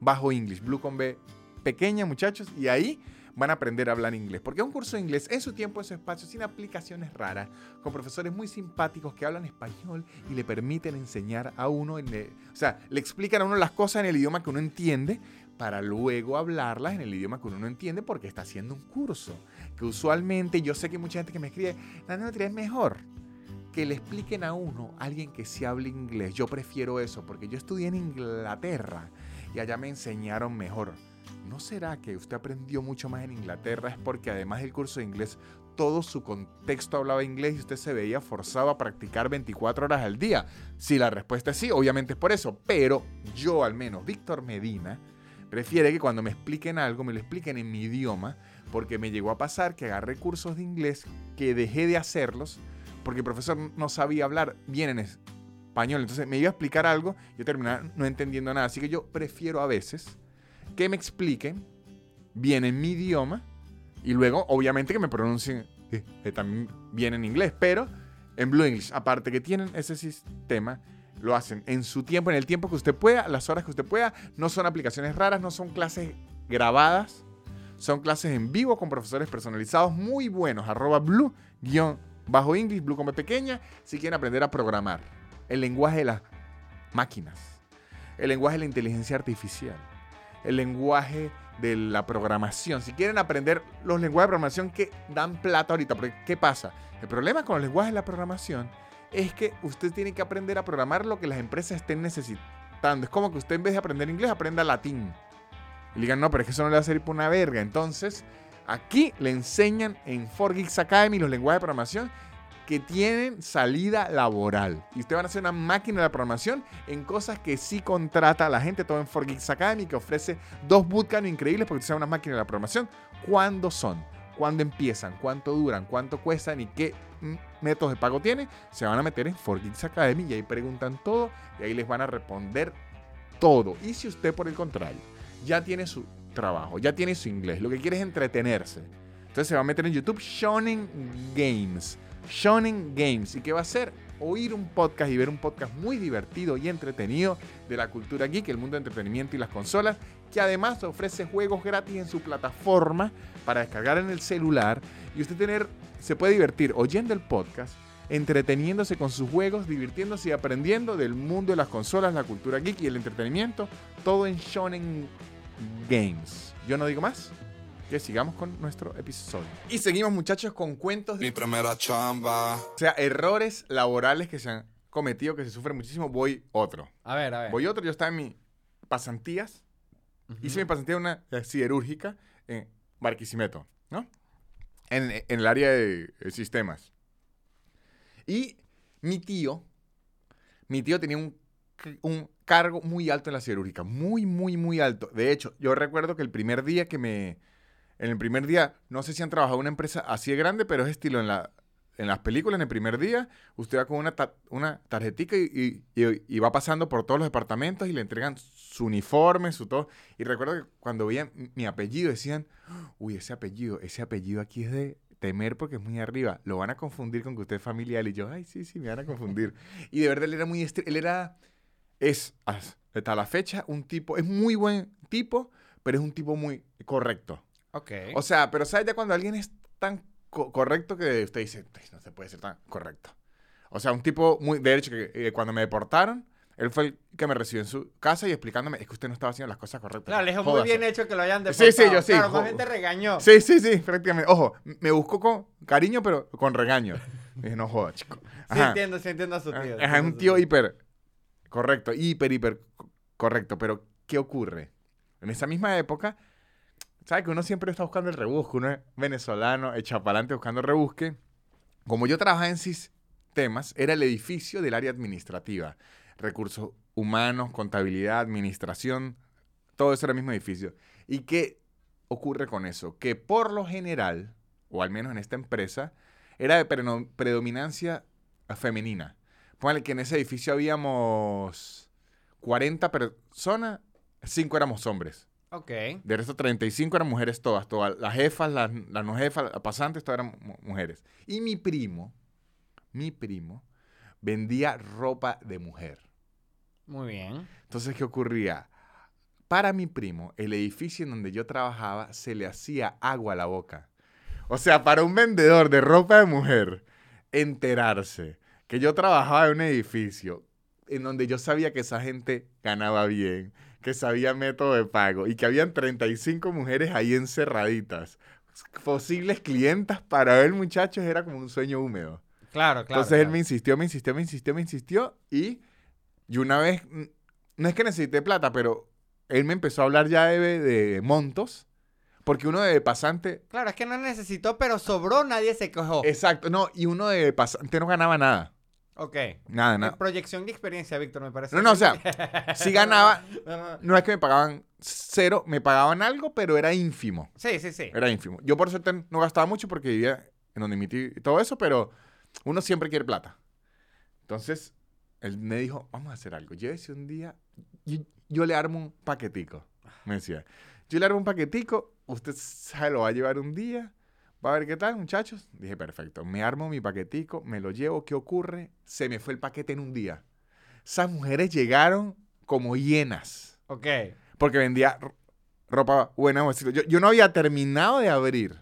S1: bajo English, blue con B pequeña, muchachos, y ahí van a aprender a hablar inglés. Porque un curso de inglés en su tiempo, en su espacio, sin aplicaciones raras, con profesores muy simpáticos que hablan español y le permiten enseñar a uno, en o sea, le explican a uno las cosas en el idioma que uno entiende para luego hablarlas en el idioma que uno no entiende porque está haciendo un curso. Que usualmente, yo sé que mucha gente que me escribe, nutria es mejor que le expliquen a uno a alguien que sí hable inglés. Yo prefiero eso porque yo estudié en Inglaterra y allá me enseñaron mejor. ¿No será que usted aprendió mucho más en Inglaterra? Es porque además del curso de inglés, todo su contexto hablaba inglés y usted se veía forzado a practicar 24 horas al día. Si la respuesta es sí, obviamente es por eso. Pero yo al menos, Víctor Medina, prefiere que cuando me expliquen algo, me lo expliquen en mi idioma, porque me llegó a pasar que agarré cursos de inglés que dejé de hacerlos porque el profesor no sabía hablar bien en español. Entonces me iba a explicar algo yo terminaba no entendiendo nada. Así que yo prefiero a veces que me expliquen bien en mi idioma y luego, obviamente, que me pronuncien también bien en inglés, pero en Blue English. Aparte que tienen ese sistema, lo hacen en su tiempo, en el tiempo que usted pueda, las horas que usted pueda. No son aplicaciones raras, no son clases grabadas. Son clases en vivo con profesores personalizados muy buenos. Arroba blue guion bajo English, blue como pequeña, si quieren aprender a programar. El lenguaje de las máquinas. El lenguaje de la inteligencia artificial. El lenguaje de la programación. Si quieren aprender los lenguajes de programación que dan plata ahorita. Porque, ¿qué pasa? El problema con los lenguajes de la programación es que usted tiene que aprender a programar lo que las empresas estén necesitando. Es como que usted en vez de aprender inglés aprenda latín. Y digan, no, pero es que eso no le va a servir por una verga. Entonces, aquí le enseñan en 4Geeks Academy los lenguajes de programación que tienen salida laboral. Y ustedes van a hacer una máquina de programación en cosas que sí contrata a la gente, todo en 4Geeks Academy, que ofrece dos bootcamps increíbles porque sea una máquina de programación. ¿Cuándo son? ¿Cuándo empiezan? ¿Cuánto duran? ¿Cuánto cuestan? ¿Y qué mm, métodos de pago tienen? Se van a meter en 4Geeks Academy y ahí preguntan todo y ahí les van a responder todo. Y si usted, por el contrario, ya tiene su trabajo, ya tiene su inglés, lo que quiere es entretenerse. Entonces se va a meter en YouTube Shonen Games. Shonen Games. ¿Y qué va a hacer? Oír un podcast y ver un podcast muy divertido y entretenido de la cultura geek, el mundo de entretenimiento y las consolas, que además ofrece juegos gratis en su plataforma para descargar en el celular y usted tener, se puede divertir oyendo el podcast, entreteniéndose con sus juegos, divirtiéndose y aprendiendo del mundo de las consolas, la cultura geek y el entretenimiento, todo en Shonen Games. Yo no digo más, que sigamos con nuestro episodio. Y seguimos muchachos con cuentos de
S3: Mi primera chamba.
S1: o sea, errores laborales que se han cometido, que se sufren muchísimo. Voy otro.
S2: A ver, a ver.
S1: Voy otro. Yo estaba en mi pasantías. Hice mi pasantía en una siderúrgica en Barquisimeto, ¿no? En, en el área de, sistemas. Y mi tío, mi tío tenía un, un cargo muy alto en la siderúrgica. Muy, muy, muy alto. De hecho, yo recuerdo que el primer día que me... En el primer día, no sé si han trabajado en una empresa así de grande, pero es estilo en la... En las películas, en el primer día, usted va con una, ta- una tarjetica y, y- va pasando por todos los departamentos y le entregan su uniforme, su todo. Y recuerdo que cuando veían mi- apellido decían, uy, ese apellido, ese apellido aquí es de temer porque es muy arriba. Lo van a confundir con que usted es familiar. Y yo, ay, sí, sí, me van a confundir. y de verdad él era muy... Él era... Es, hasta la fecha, un tipo... Es muy buen tipo, pero es un tipo muy correcto.
S2: Ok.
S1: O sea, pero ¿sabes ya cuando alguien es tan co- correcto que usted dice, "Ay, no se puede ser tan correcto? O sea, un tipo muy, de hecho, que eh, cuando me deportaron, él fue el que me recibió en su casa y explicándome, es que usted no estaba haciendo las cosas correctas.
S2: Claro, le dijo muy
S1: Jódase".
S2: bien hecho que lo hayan
S1: Sí,
S2: deportado.
S1: sí, yo sí,
S2: Claro, más bien te regañó.
S1: Sí, sí, sí, prácticamente. Ojo, me buscó con cariño, pero con regaño. Dije, no joda, chico.
S2: Sí entiendo, sí entiendo a su tío.
S1: Ajá, es un tío hiper correcto, hiper, hiper co- correcto. Pero, ¿qué ocurre? En esa misma época, ¿sabes que uno siempre está buscando el rebusque? Uno es venezolano, echa para adelante buscando rebusque. Como yo trabajaba en sistemas, era el edificio del área administrativa. Recursos humanos, contabilidad, administración, todo eso era el mismo edificio. ¿Y qué ocurre con eso? Que por lo general, o al menos en esta empresa, era de predominancia femenina. Póngale que en ese edificio habíamos 40 personas, 5 éramos hombres.
S2: Ok.
S1: De resto, 35 eran mujeres todas, todas. Las jefas, las, las no jefas, las pasantes, todas eran mu- mujeres. Y mi primo, mi primo, vendía ropa de mujer.
S2: Muy bien.
S1: Entonces, ¿qué ocurría? Para mi primo, el edificio en donde yo trabajaba se le hacía agua a la boca. O sea, para un vendedor de ropa de mujer, enterarse que yo trabajaba en un edificio en donde yo sabía que esa gente ganaba bien, que sabía método de pago y que habían 35 mujeres ahí encerraditas, posibles clientas para ver muchachos, era como un sueño húmedo.
S2: Claro, claro.
S1: Entonces él me insistió, me insistió, me insistió, me insistió y yo una vez, no es que necesité plata, pero él me empezó a hablar ya de, de montos, porque uno de pasante,
S2: Claro, es que no necesitó, pero sobró, nadie se quejó.
S1: exacto, no, y uno de pasante no ganaba nada,
S2: Ok.
S1: nada,
S2: Eh,
S1: nada.
S2: Proyección de experiencia, Víctor, me parece.
S1: No, no, o sea, si ganaba,
S2: No, no.
S1: no es que me pagaban cero, me pagaban algo, pero era ínfimo,
S2: Sí, sí, sí.
S1: era ínfimo. Yo por suerte no gastaba mucho porque vivía en donde mi tío y todo eso, pero uno siempre quiere plata. Entonces, él me dijo, vamos a hacer algo. Llévese un día, yo, yo le armo un paquetico. Me decía, yo le armo un paquetico, usted se lo va a llevar un día, va a ver qué tal, muchachos. Dije, perfecto, me armo mi paquetico, me lo llevo, ¿qué ocurre? Se me fue el paquete en un día. Esas mujeres llegaron como hienas,
S2: Ok.
S1: porque vendía ropa buena. Yo, yo no había terminado de abrir,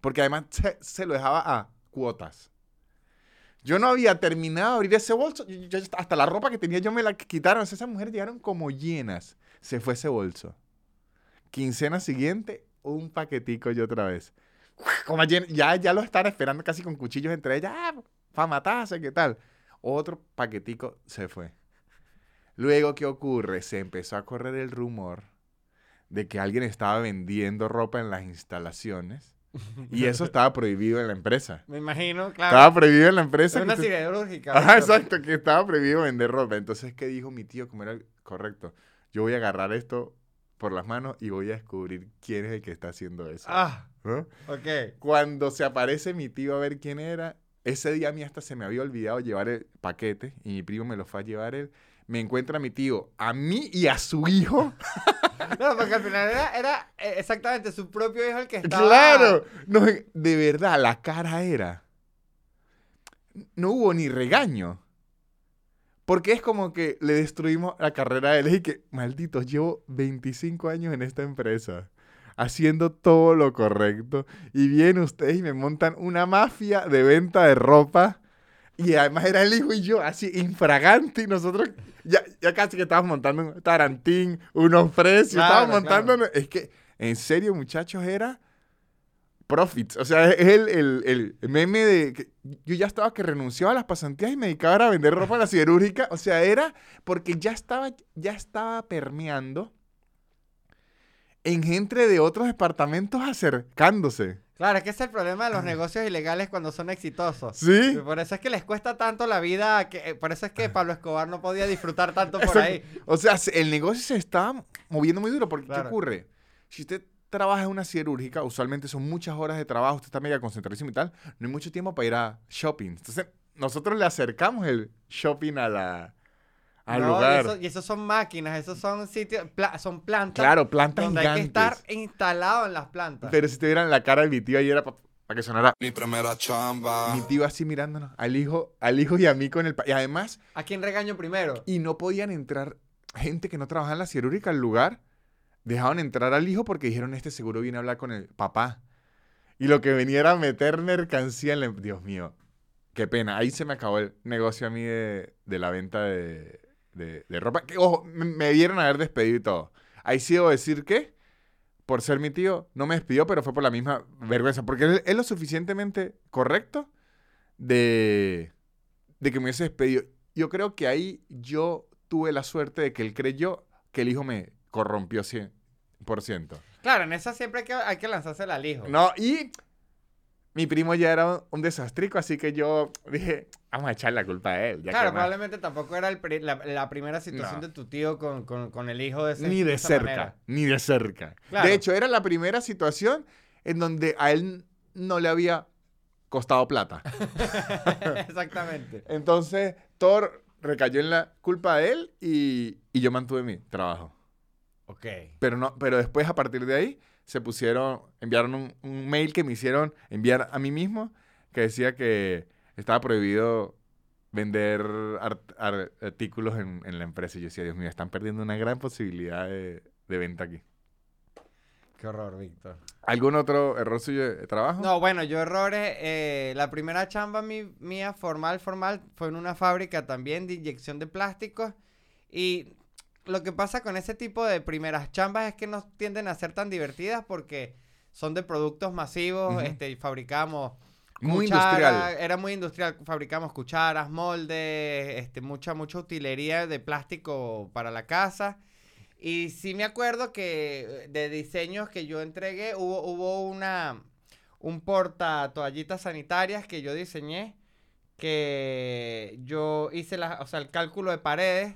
S1: porque además se, se lo dejaba a cuotas. Yo no había terminado de abrir ese bolso. yo- yo- hasta la ropa que tenía yo me la quitaron. O sea, esas mujeres llegaron como llenas. Se fue ese bolso. Quincena siguiente, un paquetico yo otra vez. Como ya, ya lo están esperando casi con cuchillos entre ellas. Ah, para matarse, ¿qué tal? Otro paquetico se fue. Luego, ¿qué ocurre? Se empezó a correr el rumor de que alguien estaba vendiendo ropa en las instalaciones. Y eso estaba prohibido en la empresa.
S2: Me imagino, claro.
S1: Estaba prohibido en la empresa.
S2: Es una
S1: usted-
S2: siderúrgica.
S1: Ajá, exacto, que estaba prohibido vender ropa. Entonces, ¿qué dijo mi tío? Como era el correcto. Yo voy a agarrar esto por las manos y voy a descubrir quién es el que está haciendo eso.
S2: Ah,
S1: ¿no?
S2: ok.
S1: Cuando se aparece mi tío a ver quién era, ese día a mí hasta se me había olvidado llevar el paquete y mi primo me lo fue a llevar él. Me encuentra mi tío, a mí y a su hijo.
S2: No, porque al final era, era eh, exactamente su propio hijo el que estaba.
S1: ¡Claro! No, de verdad, la cara era. No hubo ni regaño. Porque es como que le destruimos la carrera a él. Y que, malditos, llevo 25 años en esta empresa. Haciendo todo lo correcto. Y vienen ustedes y me montan una mafia de venta de ropa. Y además era el hijo y yo, así infragante. Y nosotros ya, ya casi que estábamos montando un tarantín, unos precios.
S2: Claro,
S1: estábamos montando. Es que, en serio, muchachos, era profits. O sea, es el, el- el meme de que yo ya estaba que renunciaba a las pasantías y me dedicaba a vender ropa en la siderúrgica. O sea, era porque ya estaba, ya estaba permeando en gente de otros departamentos acercándose.
S2: Claro, es que ese es el problema de los negocios ilegales cuando son exitosos.
S1: ¿Sí?
S2: Y Por eso es que les cuesta tanto la vida, que, eh, por eso es que Pablo Escobar no podía disfrutar tanto por ahí.
S1: O sea, se- el negocio se estaba moviendo muy duro. Porque,
S2: Claro.
S1: ¿qué ocurre? Si usted trabaja en una siderúrgica, usualmente son muchas horas de trabajo, usted está mega concentradísimo y tal, no hay mucho tiempo para ir a shopping. Entonces, nosotros le acercamos el shopping a la, al
S2: No, y
S1: lugar.
S2: eso- Y esos son máquinas, esos son sitios, pla- son plantas.
S1: claro, plantas
S2: donde hay que estar instalado en las plantas.
S1: Pero si te vieran la cara de mi tío ayer para que sonara
S3: Mi primera chamba.
S1: mi tío así mirándonos, al hijo, al hijo y a mí con el... Y además,
S2: ¿A quién regaño primero?
S1: y no podían entrar gente que no trabajaba en la siderúrgica al lugar dejaron entrar al hijo porque dijeron, este seguro viene a hablar con el papá. Y lo que venía era meter mercancía en la... em-". Dios mío, qué pena. Ahí se me acabó el negocio a mí de, de la venta de, de- de ropa. Que, ojo, me, me vieron haber despedido y todo. Ahí sí debo decir que, por ser mi tío, no me despidió, pero fue por la misma vergüenza. Porque él es lo suficientemente correcto de, de que me hubiese despedido. Yo creo que ahí yo tuve la suerte de que él creyó que el hijo me corrompió 100%.
S2: Claro, en esa siempre hay que, hay que lanzarse al hijo.
S1: No, y mi primo ya era un, un desastrico, así que yo dije, vamos a echar la culpa a él. ya
S2: Claro,
S1: que más".
S2: probablemente tampoco era el pri- la, la primera situación
S1: No.
S2: de tu tío con, con- con el hijo de ese
S1: Ni de
S2: esa
S1: cerca,
S2: manera.
S1: ni de cerca.
S2: Claro.
S1: De hecho, era la primera situación en donde a él no le había costado plata.
S2: Exactamente.
S1: Entonces, todo recayó en la culpa de él y, y yo mantuve mi trabajo.
S2: Ok.
S1: Pero, no, pero después, a partir de ahí, se pusieron, enviaron un, un mail que me hicieron enviar a mí mismo que decía que estaba prohibido vender art- ar- artículos en, en la empresa. Y yo decía, Dios mío, están perdiendo una gran posibilidad de, de venta aquí.
S2: Qué horror, Víctor.
S1: ¿Algún otro error suyo de trabajo?
S2: No, bueno, yo errores. eh, la primera chamba mi- mía, formal, formal, fue en una fábrica también de inyección de plásticos. Y lo que pasa con ese tipo de primeras chambas es que no tienden a ser tan divertidas porque son de productos masivos.
S1: Ujú.
S2: este, y fabricamos.
S1: Muy
S2: cuchara-
S1: industrial.
S2: Era muy industrial. Fabricamos cucharas, moldes, este, mucha, mucha utilería de plástico para la casa. Y sí me acuerdo que de diseños que yo entregué, hubo, hubo una, un porta toallitas sanitarias que yo diseñé, que yo hice la, o sea, el cálculo de paredes,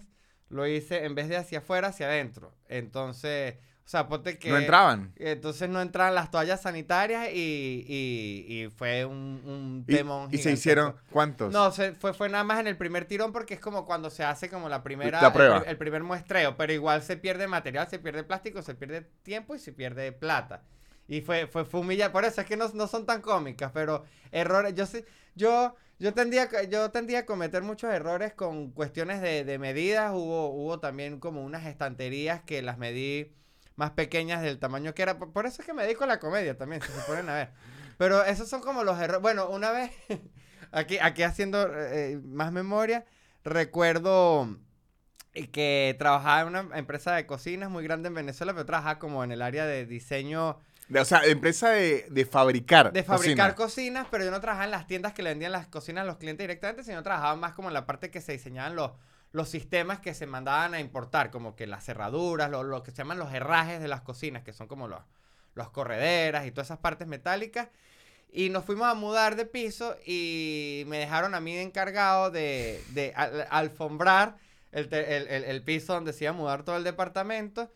S2: lo hice en vez de hacia afuera, hacia adentro. Entonces, o sea, ponte que...
S1: ¿No entraban?
S2: Entonces no entraban las toallas sanitarias y, y, y fue un, un
S1: ¿Y,
S2: temón.
S1: y se hicieron cuántos?
S2: No, se, fue, fue nada más en el primer tirón porque es como cuando se hace como la primera...
S1: La prueba.
S2: El, pri- el primer muestreo, pero igual se pierde material, se pierde plástico, se pierde tiempo y se pierde plata. Y fue, fue, fue humilla- Por eso es que no, no son tan cómicas, pero errores... Yo sí, yo, yo tendía, yo tendía a cometer muchos errores con cuestiones de, de medidas. Hubo, hubo también como unas estanterías que las medí más pequeñas del tamaño que era. Por, eso es que me dedico a la comedia también, si se ponen a ver. Pero esos son como los errores. Bueno, una vez, aquí, aquí haciendo eh, más memoria, recuerdo que trabajaba en una empresa de cocinas muy grande en Venezuela, pero trabajaba como en el área de diseño
S1: De- o sea, empresa de, de fabricar.
S2: de fabricar
S1: cocina.
S2: cocinas, pero yo no trabajaba en las tiendas que le vendían las cocinas a los clientes directamente, sino trabajaba más como en la parte que se diseñaban los, los sistemas que se mandaban a importar, como que las cerraduras, lo, lo que se llaman los herrajes de las cocinas, que son como los, los correderas y todas esas partes metálicas. Y nos fuimos a mudar de piso y me dejaron a mí de encargado de, de al- alfombrar el, el- el- el piso donde se iba a mudar todo el departamento.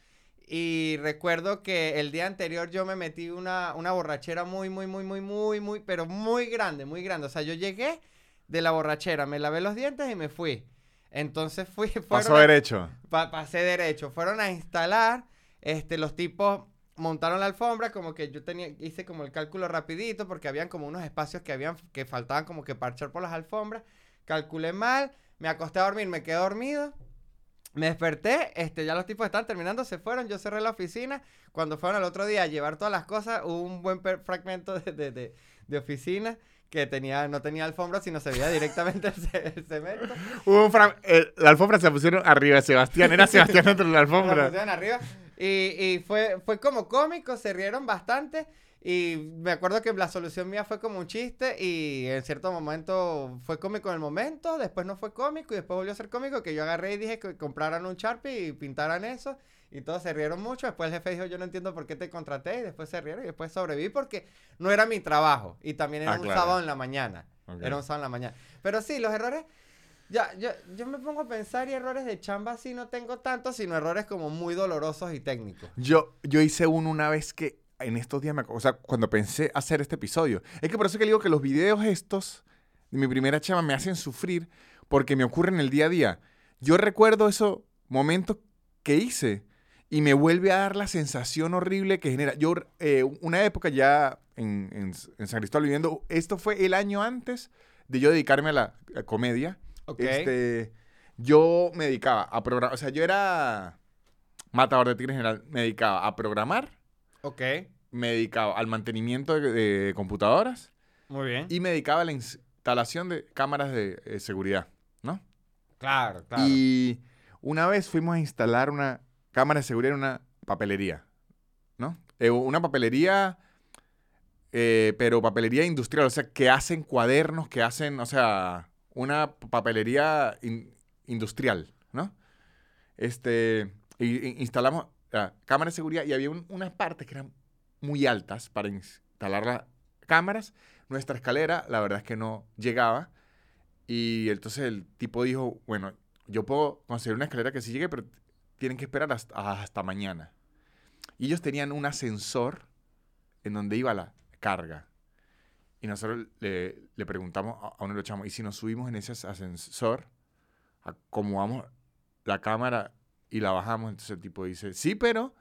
S2: Y recuerdo que el día anterior yo me metí una, una borrachera muy, muy, muy, muy, muy, muy, pero muy grande, muy grande. O sea, yo llegué de la borrachera, me lavé los dientes y me fui. Entonces fui,
S1: Pasó derecho.
S2: Pa- pasé derecho. Fueron a instalar, este, los tipos montaron la alfombra, como que yo tenía, hice como el cálculo rapidito, porque habían como unos espacios que habían, que faltaban como que parchar por las alfombras. Calculé mal, me acosté a dormir, me quedé dormido. Me desperté, este, ya los tipos estaban terminando, se fueron, yo cerré la oficina. Cuando fueron al otro día a llevar todas las cosas, hubo un buen fragmento de, de- de- de oficina que tenía, no tenía alfombra, sino se veía directamente el, ce- el cemento.
S1: Hubo un eh, la alfombra se pusieron arriba de Sebastián. Era Sebastián dentro de la
S2: La
S1: alfombra.
S2: pusieron arriba. Y, y fue, fue como cómico, se rieron bastante. Y me acuerdo que la solución mía fue como un chiste y en cierto momento fue cómico en el momento, después no fue cómico y después volvió a ser cómico que yo agarré y dije que compraran un Sharpie y pintaran eso y todos se rieron mucho. Después el jefe dijo yo no entiendo por qué te contraté y después se rieron y después sobreviví porque no era mi trabajo y también era
S1: Ah,
S2: un
S1: claro.
S2: sábado en la mañana. Era un sábado en la mañana. Pero sí, los errores... Ya, yo, yo me pongo a pensar y errores de chamba sí no tengo tantos, sino errores como muy dolorosos y técnicos.
S1: Yo, yo hice uno una vez que en estos días, me, o sea, cuando pensé hacer este episodio. Es que por eso que le digo que los videos estos de mi primera chama me hacen sufrir porque me ocurren el día a día. Yo recuerdo esos momentos que hice y me vuelve a dar la sensación horrible que genera. Yo, eh, una época ya en, en- en San Cristóbal viviendo, esto fue el año antes de yo dedicarme a la a comedia.
S2: Ok.
S1: Este, yo me dedicaba a programar, o sea, yo era matador de tigres en general, me dedicaba a programar,
S2: Ok,
S1: me dedicaba al mantenimiento de, de computadoras
S2: muy bien.
S1: y me dedicaba a la instalación de cámaras de eh, seguridad, ¿no?
S2: claro, claro.
S1: Y una vez fuimos a instalar una cámara de seguridad en una papelería, ¿no? Eh, una papelería, eh, pero papelería industrial, o sea, que hacen cuadernos, que hacen, o sea, una papelería in- industrial, ¿no? Este, y- y instalamos cámara de seguridad y había un- unas partes que eran muy altas para instalar las cámaras. Nuestra escalera, la verdad es que no llegaba. Y entonces el tipo dijo, bueno, yo puedo conseguir una escalera que sí llegue, pero tienen que esperar hasta, mañana. Y ellos tenían un ascensor en donde iba la carga. Y nosotros le, preguntamos a, a uno de los chamos, ¿y si nos subimos en ese ascensor, acomodamos la cámara y la bajamos? Entonces el tipo dice, sí, pero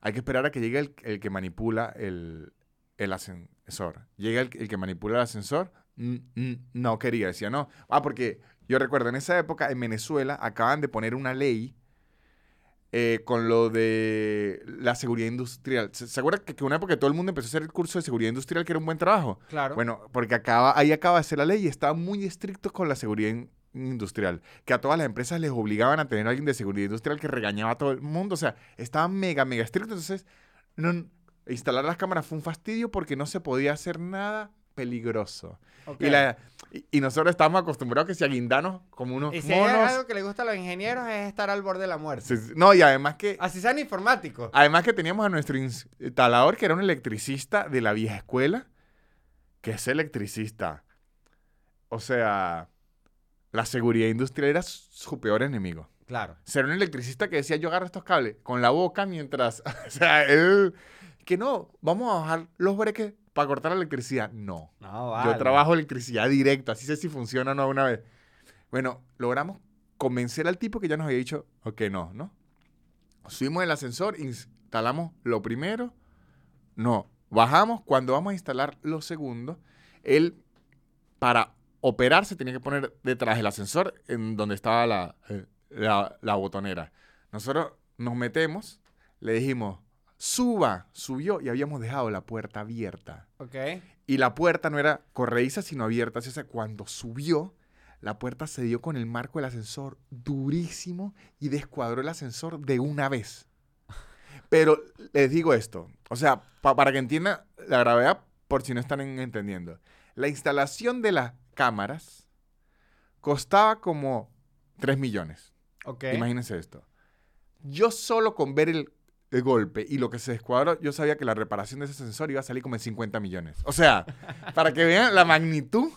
S1: hay que esperar a que llegue el, el que manipula el, el ascensor. Llega el, el que manipula el ascensor, mm, mm, no quería, decía no. Ah, porque yo recuerdo en esa época en Venezuela acaban de poner una ley eh, con lo de la seguridad industrial. ¿Se, se acuerdan que, que una época todo el mundo empezó a hacer el curso de seguridad industrial que era un buen trabajo?
S2: claro.
S1: Bueno, porque acaba, ahí acaba de ser la ley y estaban muy estrictos con la seguridad in- industrial. Que a todas las empresas les obligaban a tener a alguien de seguridad industrial que regañaba a todo el mundo. O sea, estaban mega, mega estrictos. Entonces, no, instalar las cámaras fue un fastidio porque no se podía hacer nada peligroso.
S2: ok.
S1: Y, la, y, y nosotros estábamos acostumbrados que si a guindanos como unos
S2: Y si hay
S1: monos.
S2: algo que le gusta a los ingenieros es estar al borde de la muerte.
S1: Sí, sí. No, y además que
S2: Así sean informáticos.
S1: Además que teníamos a nuestro instalador, que era un electricista de la vieja escuela, que es electricista. O sea, la seguridad industrial era su peor enemigo.
S2: Claro.
S1: Ser un electricista que decía, yo agarro estos cables con la boca mientras... o sea, él... Que no, vamos a bajar los breques para cortar la electricidad. No.
S2: No, vale.
S1: Yo trabajo electricidad directa, así sé si funciona o no una vez. Bueno, logramos convencer al tipo que ya nos había dicho, ok, no, ¿no? Subimos el ascensor, instalamos lo primero, no, bajamos, cuando vamos a instalar lo segundo, él para operar se tenía que poner detrás del ascensor en donde estaba la, eh, la, la botonera. Nosotros nos metemos, le dijimos, suba, subió y habíamos dejado la puerta abierta.
S2: Ok.
S1: Y la puerta no era corrediza, sino abierta. Así, O sea, cuando subió, la puerta se dio con el marco del ascensor durísimo y descuadró el ascensor de una vez. Pero les digo esto, o sea, pa- para que entiendan la gravedad, por si no están en- entendiendo. La instalación de las cámaras costaba como 3 millones.
S2: Ok.
S1: Imagínense esto. Yo solo con ver el, el golpe y lo que se descuadró, yo sabía que la reparación de ese sensor iba a salir como en 50 millones. O sea, para que vean la magnitud,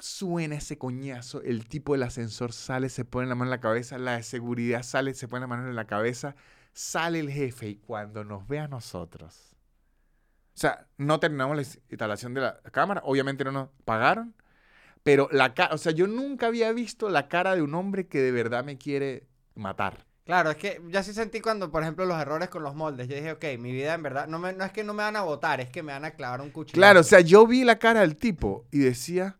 S1: suena ese coñazo, el tipo del ascensor sale, se pone la mano en la cabeza, la de seguridad sale, se pone la mano en la cabeza, sale el jefe y cuando nos ve a nosotros. O sea, no terminamos la instalación de la cámara, obviamente no nos pagaron, pero la cara, o sea, yo nunca había visto la cara de un hombre que de verdad me quiere matar.
S2: Claro, es que yo sí sentí cuando, por ejemplo, los errores con los moldes. Yo dije, ok, mi vida en verdad, no, me- no es que no me van a botar, es que me van a clavar un cuchillo.
S1: Claro, o sea, yo vi la cara del tipo y decía,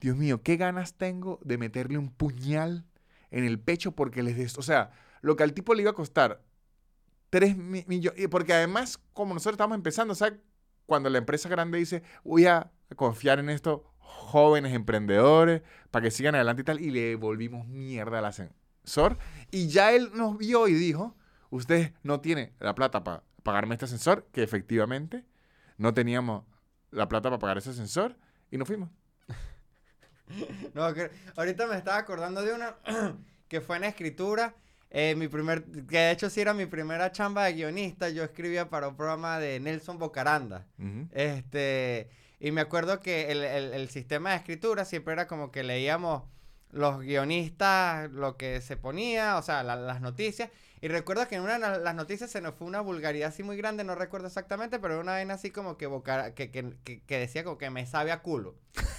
S1: Dios mío, qué ganas tengo de meterle un puñal en el pecho porque les des... O sea, lo que al tipo le iba a costar 3 millones... Porque además, como nosotros estamos empezando, ¿sabes? Cuando la empresa grande dice, voy a confiar en estos jóvenes emprendedores para que sigan adelante y tal, y le volvimos mierda al ascensor. Y ya él nos vio y dijo, usted no tiene la plata para pagarme este ascensor, que efectivamente no teníamos la plata para pagar ese ascensor, y nos fuimos.
S2: No, que- ahorita me estaba acordando de una que fue en escritura. eh, mi primer, que de hecho sí era mi primera chamba de guionista. Yo escribía para un programa de Nelson Bocaranda. Este, y me acuerdo que el, el- el sistema de escritura siempre era como que leíamos los guionistas lo que se ponía, o sea, la- las noticias. Y recuerdo que en una de la- las noticias se nos fue una vulgaridad así muy grande, no recuerdo exactamente, pero era una vaina así como que, Bocara- que, que, que- que decía como que me sabe a culo.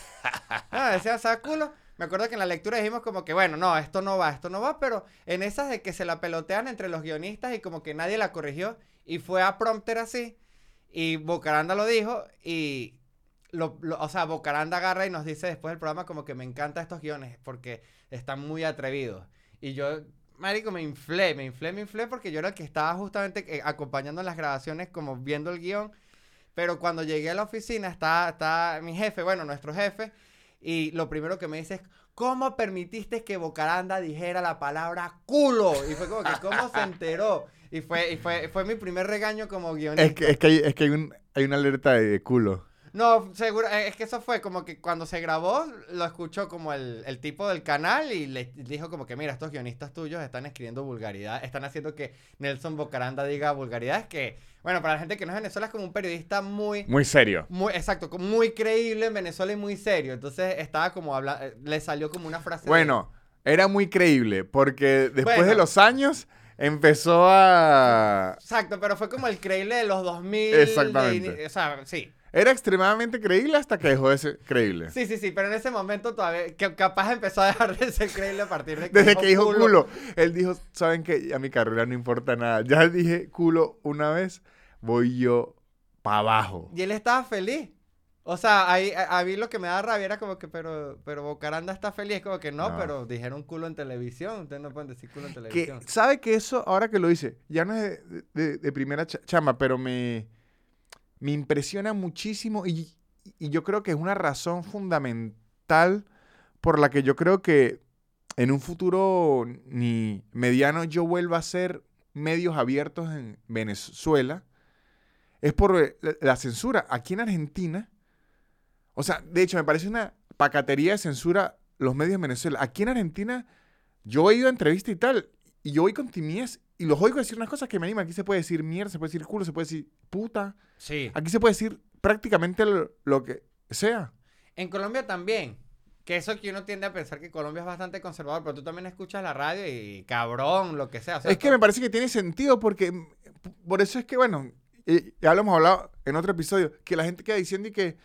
S2: Ah, decía sabe a culo. Me acuerdo que en la lectura dijimos como que, bueno, no, esto no va, esto no va, pero en esas de que se la pelotean entre los guionistas y como que nadie la corrigió y fue a prompter así y Bocaranda lo dijo y, lo, lo- o sea, Bocaranda agarra y nos dice después del programa como que me encantan estos guiones porque están muy atrevidos. Y yo marico, me inflé, me inflé, me inflé porque yo era el que estaba justamente eh, acompañando las grabaciones, como viendo el guion. Pero cuando llegué a la oficina, está, está mi jefe, bueno, nuestro jefe, y lo primero que me dice es, ¿cómo permitiste que Bocaranda dijera la palabra culo? Y fue como que, ¿cómo se enteró? Y fue, y fue, fue mi primer regaño como guionista.
S1: Es que, es que, hay, es que hay, un, hay una alerta de culo.
S2: No, seguro, eh, es que eso fue como que cuando se grabó, lo escuchó como el, el tipo del canal y le dijo como que, mira, estos guionistas tuyos están escribiendo vulgaridad, están haciendo que Nelson Bocaranda diga vulgaridades que, bueno, para la gente que no es Venezuela es como un periodista muy...
S1: Muy serio.
S2: Muy, exacto, muy creíble en Venezuela y muy serio. Entonces estaba como hablando, le salió como una frase. de-
S1: Bueno, era muy creíble porque después de los años empezó a...
S2: Exacto, pero fue como el creíble de los 2000.
S1: Exactamente.
S2: de o sea, sí.
S1: Era extremadamente creíble hasta que dejó de ser creíble.
S2: Sí, sí, sí, pero en ese momento todavía, que capaz empezó a dejar de ser creíble a partir de que
S1: Desde que dijo culo, él dijo, ¿saben qué? A mi carrera no importa nada. Ya dije culo una vez, voy yo para abajo.
S2: Y él estaba feliz. O sea, ahí, a, a mí lo que me da rabia era como que, pero, pero Bocaranda está feliz. Como que no,
S1: No.
S2: pero dijeron culo en televisión. Ustedes no pueden decir culo en
S1: Que,
S2: televisión.
S1: ¿Sabe que eso, ahora que lo dice, ya no es de, de- de primera cha- chamba, pero me, me impresiona muchísimo y, y yo creo que es una razón fundamental por la que yo creo que en un futuro ni mediano yo vuelva a ser medios abiertos en Venezuela, es por la, la censura. Aquí en Argentina, o sea, de hecho me parece una pacatería de censura los medios en Venezuela. Aquí en Argentina yo he ido a entrevistas y tal, y yo voy con timidez y los oigo decir unas cosas que me animan. Aquí se puede decir mierda, se puede decir culo, se puede decir puta.
S2: Sí.
S1: Aquí se puede decir prácticamente lo, lo que sea.
S2: En Colombia también. Que eso que uno tiende a pensar que Colombia es bastante conservador, pero tú también escuchas la radio y cabrón, lo que sea. o sea,
S1: es que me parece que tiene sentido porque por eso es que, bueno, y- ya lo hemos hablado en otro episodio, que la gente queda diciendo y que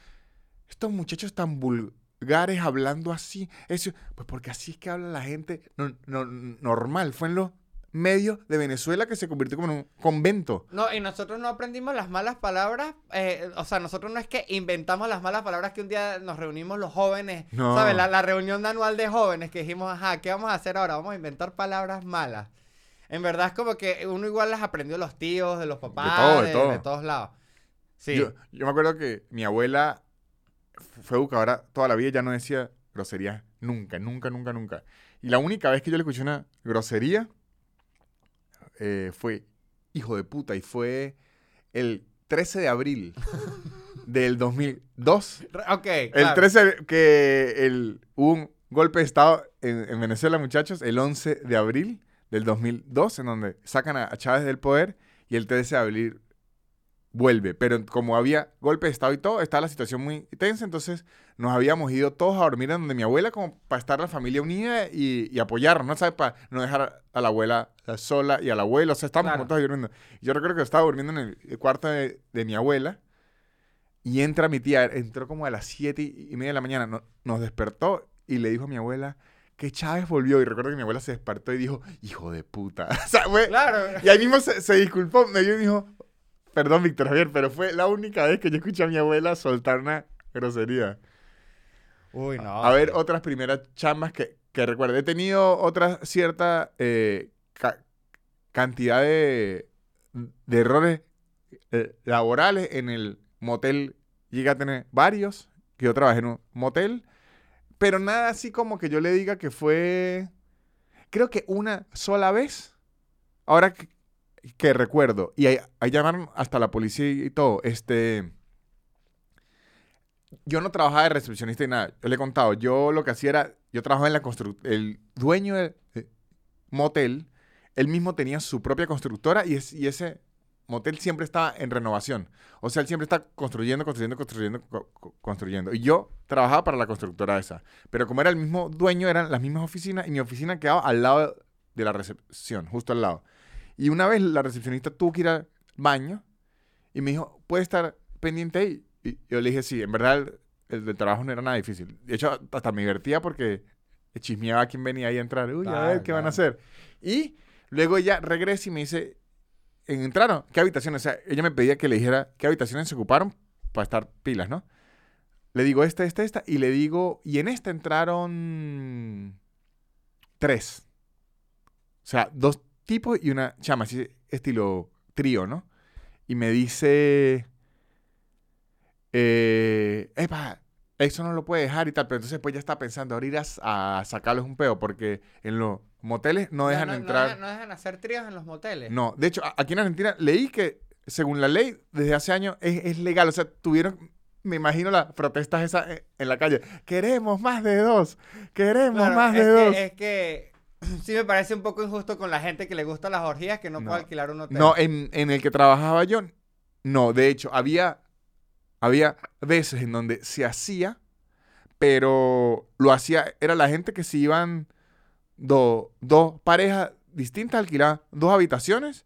S1: estos muchachos tan vulgares hablando así, eso, pues porque así es que habla la gente no- no- normal. Fue en los medios de Venezuela que se convirtió como en un convento.
S2: No, y nosotros no aprendimos las malas palabras. eh, o sea, nosotros no es que inventamos las malas palabras que un día nos reunimos los jóvenes.
S1: No.
S2: ¿Sabes? La, la reunión anual de jóvenes que dijimos, ajá, ¿qué vamos a hacer ahora? Vamos a inventar palabras malas. En verdad es como que uno igual las aprendió de los tíos, de los papás,
S1: todo, de
S2: de,
S1: todo.
S2: de todos lados. Sí.
S1: Yo, yo me acuerdo que mi abuela fue educadora toda la vida y ya no decía groserías nunca, nunca, nunca, nunca. Y la única vez que yo le escuché una grosería eh, fue hijo de puta y fue el 13 de abril del 2002.
S2: Re- Ok.
S1: El
S2: claro.
S1: 13 de- que el, hubo un golpe de estado en, en Venezuela, muchachos, el 11 de abril del 2002, en donde sacan a, a Chávez del poder y el 13 de abril vuelve. Pero como había golpe de estado y todo, estaba la situación muy tensa, entonces nos habíamos ido todos a dormir en donde mi abuela, como para estar la familia unida y, y apoyarnos, ¿no? ¿Sabes? Para no dejar a la abuela sola y al abuelo, o sea, estábamos
S2: Claro.
S1: todos durmiendo. Yo recuerdo que estaba durmiendo en el cuarto de, de mi abuela y entra mi tía, entró como a las siete y y media de la mañana, no- nos despertó y le dijo a mi abuela que Chávez volvió. Y recuerdo que mi abuela se despertó y dijo, hijo de puta. o sea, fue-
S2: Claro.
S1: Y ahí mismo se, se disculpó, me vio y dijo, perdón, Víctor Javier, pero fue la única vez que yo escuché a mi abuela soltar una grosería.
S2: Uy, no.
S1: a ver, otras primeras chambas que, que recuerdo. He tenido otra cierta eh, ca- cantidad de, de errores eh, laborales en el motel. Llegué a tener varios, que yo trabajé en un motel, pero nada así como que yo le diga que fue, creo que una sola vez, ahora que, que recuerdo, y ahí, ahí llamaron hasta la policía y todo, este... Yo no trabajaba de recepcionista y nada. Yo le he contado. Yo lo que hacía era. Yo trabajaba en la construcción. El dueño del eh, motel, él mismo tenía su propia constructora y, es- y ese motel siempre estaba en renovación. O sea, él siempre está construyendo, construyendo, construyendo, co- co- construyendo. Y yo trabajaba para la constructora esa. Pero como era el mismo dueño, eran las mismas oficinas y mi oficina quedaba al lado de la recepción, justo al lado. Y una vez la recepcionista tuvo que ir al baño y me dijo, ¿puede estar pendiente ahí? Y yo le dije, sí, en verdad el, el del trabajo no era nada difícil. De hecho, hasta me divertía porque chismeaba a quién venía ahí a entrar. Uy, a
S2: Claro,
S1: ver, ¿qué van a hacer? Y luego ella regresa y me dice, ¿entraron? ¿Qué habitaciones? O sea, ella me pedía que le dijera qué habitaciones se ocuparon para estar pilas, ¿no? Le digo esta, esta, esta, y le digo, y en esta entraron tres. sea, dos tipos y una chama, así estilo trío, ¿no? Y me dice, eh, epa, eso no lo puede dejar y tal, pero entonces pues ya está pensando, ahora ir a, a sacarles un peo, porque en los moteles no dejan
S2: no,
S1: entrar.
S2: dejan- no dejan hacer tríos en los moteles.
S1: No, de hecho, aquí en Argentina leí que, según la ley, desde hace años es, es legal. O sea, tuvieron, me imagino las protestas esas en, en la calle. Queremos más de dos. Queremos
S2: Claro,
S1: más de dos.
S2: es que sí me parece un poco injusto con la gente que le gustan las orgías que no,
S1: No.
S2: puede alquilar un hotel.
S1: No, en, en el que trabajaba yo, no. De hecho, había, había veces en donde se hacía, pero lo hacía, era la gente que se iban do- dos parejas distintas, alquilaban dos habitaciones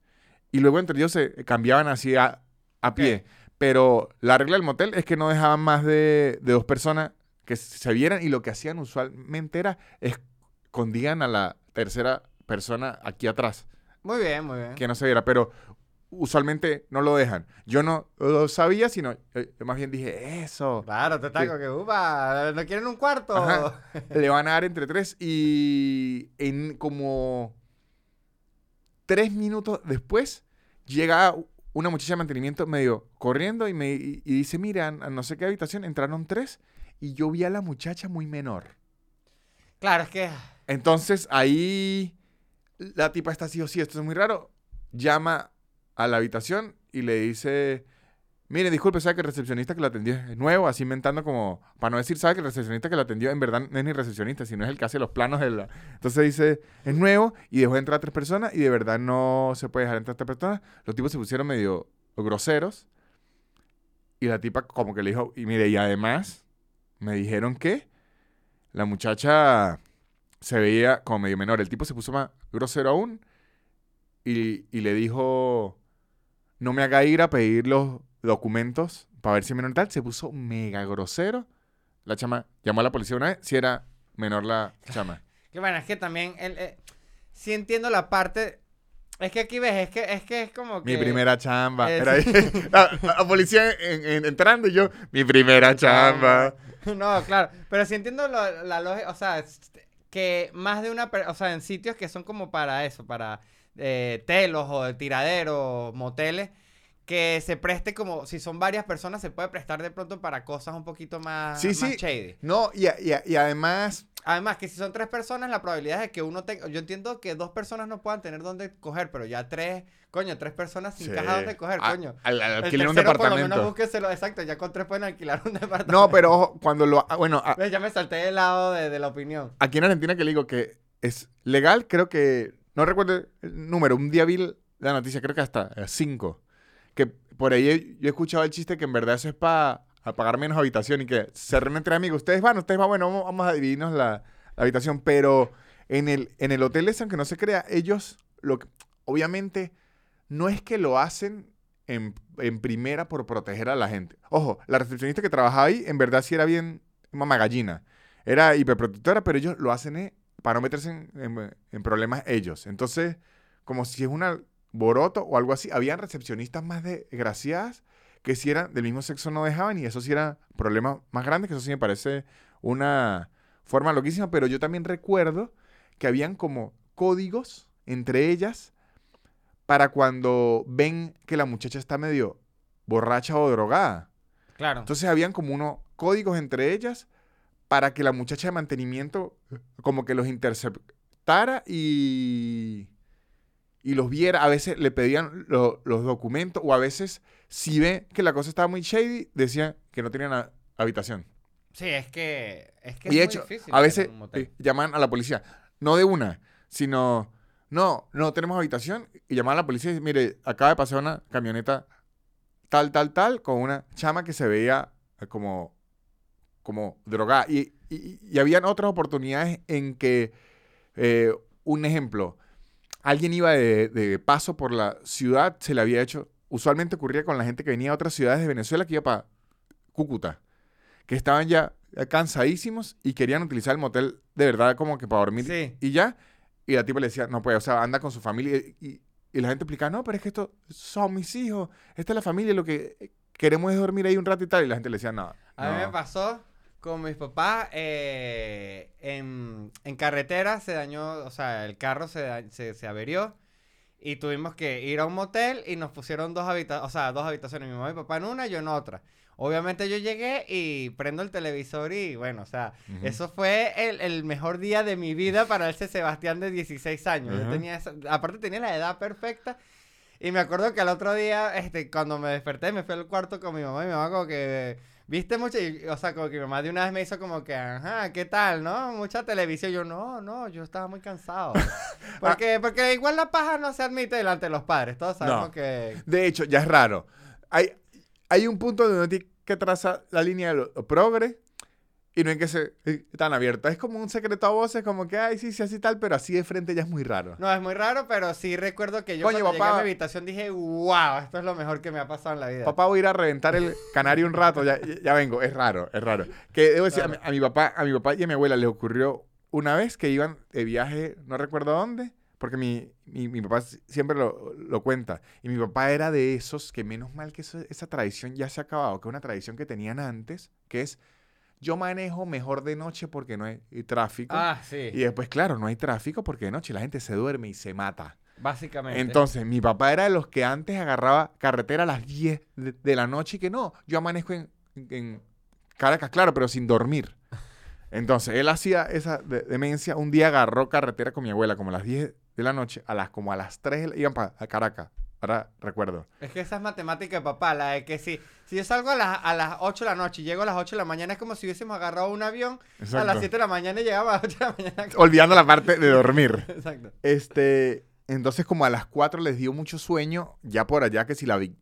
S1: y luego entre ellos se cambiaban así a, a pie. Pero la regla del motel es que no dejaban más de, de dos personas que se vieran y lo que hacían usualmente era escondían a la tercera persona aquí atrás
S2: Muy bien, muy bien.
S1: que no se viera, pero usualmente no lo dejan. Yo no lo sabía, sino eh, más bien dije, eso,
S2: Claro, te taco que, upa, ¿no quieren un cuarto?
S1: Ajá. le van a dar entre tres y en como tres minutos después llega una muchacha de mantenimiento medio corriendo y me y, y dice, mira, a no sé qué habitación entraron tres y yo vi a la muchacha muy menor.
S2: Claro, es que...
S1: Entonces ahí la tipa está así o sí, esto es muy raro. Llama a la habitación y le dice, mire, disculpe, sabe que el recepcionista que la atendió es nuevo, así inventando como, para no decir, sabe que el recepcionista que la atendió en verdad no es ni recepcionista, sino es el que hace los planos de la... Entonces dice, es nuevo y dejó entrar a tres personas y de verdad no se puede dejar entrar a tres personas. Los tipos se pusieron medio groseros y la tipa como que le dijo, y mire, y además me dijeron que la muchacha se veía como medio menor. El tipo se puso más grosero aún y, y le dijo, no me haga ir a pedir los documentos para ver si es menor tal. Se puso mega grosero. La chama llamó a la policía una vez, si era menor la chama.
S2: Que bueno, es que también... El, eh, sí entiendo la parte... Es que aquí ves, es que es, que es como que...
S1: Mi primera chamba.
S2: Es-
S1: Era ahí. la, la policía en- en- entrando y yo, mi primera chamba.
S2: No, claro. Pero sí entiendo lo- la lógica, o sea, que más de una, o sea, en sitios que son como para eso, para eh, telos o de tiraderos, moteles, que se preste como, si son varias personas, se puede prestar de pronto para cosas un poquito más,
S1: Sí,
S2: más
S1: sí.
S2: shady.
S1: No, y, y y además,
S2: Además, que si son tres personas, la probabilidad es de que uno tenga. Yo entiendo que dos personas no puedan tener dónde coger, pero ya tres, coño, tres personas sin
S1: Sí.
S2: caja dónde coger,
S1: a-
S2: coño.
S1: al- al- alquilar un
S2: tercero, por lo menos,
S1: departamento.
S2: búsqueselo, exacto, ya con tres pueden alquilar un departamento.
S1: No, pero ojo, cuando lo. ah, Bueno, a-
S2: ¿Ves? Ya me salté del lado de, de la opinión.
S1: aquí en Argentina que le digo que es legal, creo que, no recuerdo el número, un día vi la noticia, creo que hasta 5, que por ahí yo he escuchado el chiste que en verdad eso es para pagar menos habitación y que se entre amigos, ustedes van, ustedes van, bueno, vamos, a dividirnos la, la habitación, pero en el, en el hotel ese, aunque no se crea, ellos, lo que- obviamente, no es que lo hacen en, en primera por proteger a la gente. Ojo, la recepcionista que trabajaba ahí, en verdad sí era bien mamá gallina. Era hiperprotectora, pero ellos lo hacen eh, para no meterse en, en- problemas ellos. Entonces, como si es un alboroto o algo así, habían recepcionistas más desgraciadas que si eran del mismo sexo no dejaban y eso sí era problema más grande, que eso sí me parece una forma loquísima, pero yo también recuerdo que habían como códigos entre ellas para cuando ven que la muchacha está medio borracha o drogada.
S2: Claro.
S1: Entonces habían como unos códigos entre ellas para que la muchacha de mantenimiento como que los interceptara y, y los viera. A veces le pedían lo- los documentos o a veces si ve que la cosa estaba muy shady, decían que no tenían a- habitación.
S2: Sí, es que. Es que
S1: y de
S2: es
S1: hecho,
S2: muy difícil
S1: a veces eh, llaman a la policía, no de una, sino, no, no tenemos habitación, y llaman a la policía y dicen, mire, acaba de pasar una camioneta tal, tal, tal, con una chama que se veía eh, como, como drogada. Y, y, y habían otras oportunidades en que, eh, un ejemplo, alguien iba de, de paso por la ciudad, se le había hecho, usualmente ocurría con la gente que venía a otras ciudades de Venezuela que iba para Cúcuta, que estaban ya cansadísimos y querían utilizar el motel de verdad como que para dormir
S2: Sí.
S1: y ya. Y la tipa le decía, no puede, o sea, anda con su familia. Y, y- y la gente explicaba, no, pero es que estos son mis hijos, esta es la familia, lo que queremos es dormir ahí un rato y tal. Y la gente le decía, no.
S2: A mí
S1: no".
S2: me pasó con mis papás eh, en, en carretera se dañó, o sea, el carro se, se, se averió y tuvimos que ir a un motel y nos pusieron dos habitaciones, o sea, dos habitaciones, mi mamá y mi papá en una y yo en otra. Obviamente yo llegué y prendo el televisor y bueno, o sea, eso fue el, el mejor día de mi vida para ese Sebastián de 16 años. Yo tenía esa- aparte tenía la edad perfecta. Y me acuerdo que al otro día, este, cuando me desperté, me fui al cuarto con mi mamá y mi mamá como que, viste mucho, y, o sea, como que mi mamá de una vez me hizo como que, ajá, ¿qué tal, no? Mucha televisión. Yo, no, no, yo estaba muy cansado. Porque, porque igual la paja no se admite delante de los padres. Todos sabemos
S1: No.
S2: que...
S1: De hecho, ya es raro. Hay, hay un punto donde uno tiene que trazar la línea de lo, lo progre y no hay que ser eh, tan abierto. Es como un secreto a voces, como que, ay, sí, sí, así tal, pero así de frente ya es muy raro.
S2: No, es muy raro, pero sí recuerdo que yo
S1: Coño,
S2: cuando llegué a
S1: papá.
S2: mi habitación dije, wow, esto es lo mejor que me ha pasado en la vida.
S1: Papá, voy a ir a reventar el canario un rato, ya, ya- vengo. Es raro, es raro. Que debo decir, a mi-
S2: Claro.
S1: a, mi, papá, a mi papá y a mi abuela les ocurrió una vez que iban de viaje, no recuerdo dónde, porque mi, mi, mi papá si- siempre lo, lo cuenta. Y mi papá era de esos que menos mal que eso- esa tradición ya se ha acabado, que es una tradición que tenían antes, que es yo manejo mejor de noche porque no hay tráfico.
S2: Ah, sí,
S1: Y después, claro, no hay tráfico porque de noche la gente se duerme y se mata.
S2: básicamente.
S1: Entonces, mi papá era de los que antes agarraba carretera a las 10 de, de la noche y que no, yo amanezco en, en Caracas, claro, pero sin dormir. Entonces, él hacía esa de- demencia. Un día agarró carretera con mi abuela como a las 10 de la noche, a las como a las 3 iban para Caracas. Ahora recuerdo.
S2: Es que esa es matemática de papá, la de que si, si yo salgo a las, a las 8 de la noche y llego a las 8 de la mañana, es como si hubiésemos agarrado un avión a las 7 de la mañana y llegaba a las 8 de la mañana.
S1: Olvidando la parte de dormir.
S2: Exacto.
S1: Este, entonces como a las 4 les dio mucho sueño, ya por allá que si la Vic-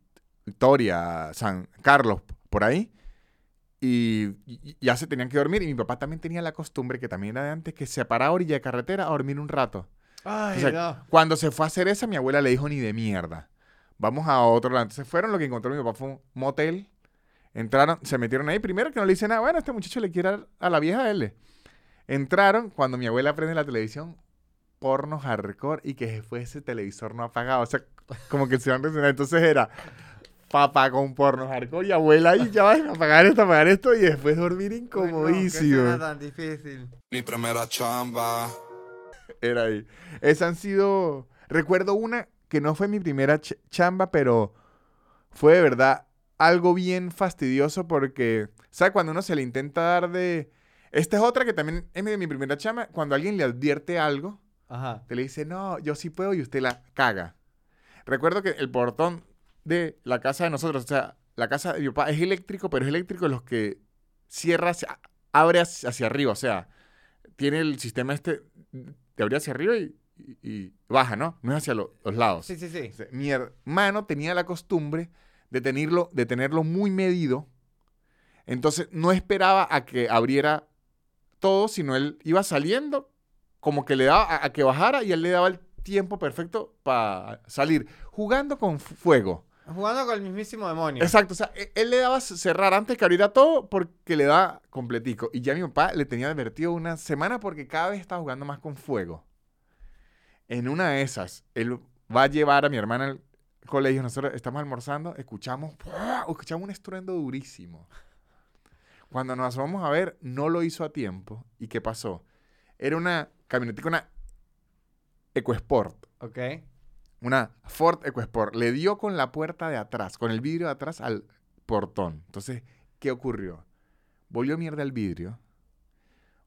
S1: Victoria, San Carlos, por ahí, y, y- ya se tenían que dormir. Y mi papá también tenía la costumbre, que también era de antes, que se paraba a orilla de carretera a dormir un rato.
S2: Ay,
S1: O sea,
S2: no.
S1: Cuando se fue a hacer esa, mi abuela le dijo ni de mierda. Vamos a otro lado. Entonces fueron, lo que encontró mi papá fue un motel. Entraron, se metieron ahí. Primero que no le dice nada. Bueno, este muchacho le quiere a la vieja L. Entraron cuando mi abuela prende la televisión, porno hardcore y que fue ese televisor no apagado. O sea, como que se van a. Entonces era papá con porno hardcore y abuela ahí ya van a apagar esto, apagar esto y después dormir incomodísimo.
S2: tan difícil.
S3: Mi primera chamba.
S1: Era ahí. Esas han sido. Recuerdo una que no fue mi primera ch- chamba, pero fue de verdad algo bien fastidioso porque, ¿sabes? Cuando uno se le intenta dar de. Esta es otra que también es de mi primera chamba. Cuando alguien le advierte algo,
S2: Ajá.
S1: te le dice, no, yo sí puedo y usted la caga. Recuerdo que el portón de la casa de nosotros, o sea, la casa de mi papá es eléctrico, pero es eléctrico los que cierra, hacia- abre hacia, hacia arriba, o sea, tiene el sistema este de abrir hacia arriba y, y- y baja, ¿no? No es hacia lo- los lados.
S2: Sí, sí, sí.
S1: Mi hermano tenía la costumbre de tenerlo, de tenerlo muy medido. Entonces no esperaba a que abriera todo, sino él iba saliendo, como que le daba a, a que bajara y él le daba el tiempo perfecto para salir, jugando con fu- fuego.
S2: Jugando con el mismísimo demonio.
S1: Exacto, o sea, e- él le daba cerrar antes que abriera todo porque le daba completico. Y ya mi papá le tenía advertido una semana porque cada vez estaba jugando más con fuego. En una de esas, él va a llevar a mi hermana al colegio, nosotros estamos almorzando, escuchamos, escuchamos un estruendo durísimo. Cuando nos asomamos a ver, no lo hizo a tiempo. ¿Y qué pasó? Era una camionetica, una EcoSport.
S2: Ok.
S1: Una Ford EcoSport. Le dio con la puerta de atrás, con el vidrio de atrás al portón. Entonces, ¿qué ocurrió? Volvió mierda el vidrio.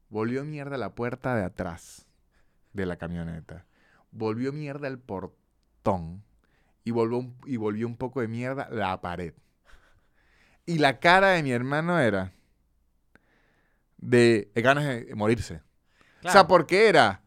S1: Volvió mierda la puerta de atrás de la camioneta. Volvió mierda el portón. Y volvió, un- y volvió un poco de mierda la pared. Y la cara de mi hermano era de ganas de morirse. O sea,
S2: Claro.
S1: ¿por qué era?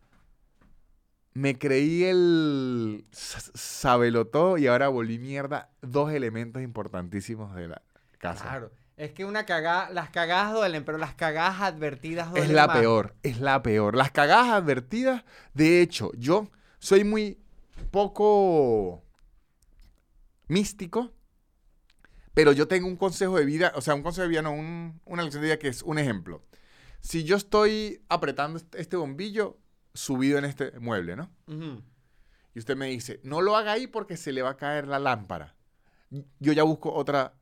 S1: Me creí el sabelotó y ahora volví mierda dos elementos importantísimos de la casa.
S2: Claro. Es que una cagada, las cagadas duelen, pero las cagadas advertidas duelen
S1: Es la
S2: más.
S1: peor, es la peor. Las cagadas advertidas, de hecho, yo soy muy poco místico, pero yo tengo un consejo de vida, o sea, un consejo de vida, no, un- una lección de vida que es un ejemplo. Si yo estoy apretando este bombillo subido en este mueble, ¿no? Y usted me dice, no lo haga ahí porque se le va a caer la lámpara. Yo ya busco otra,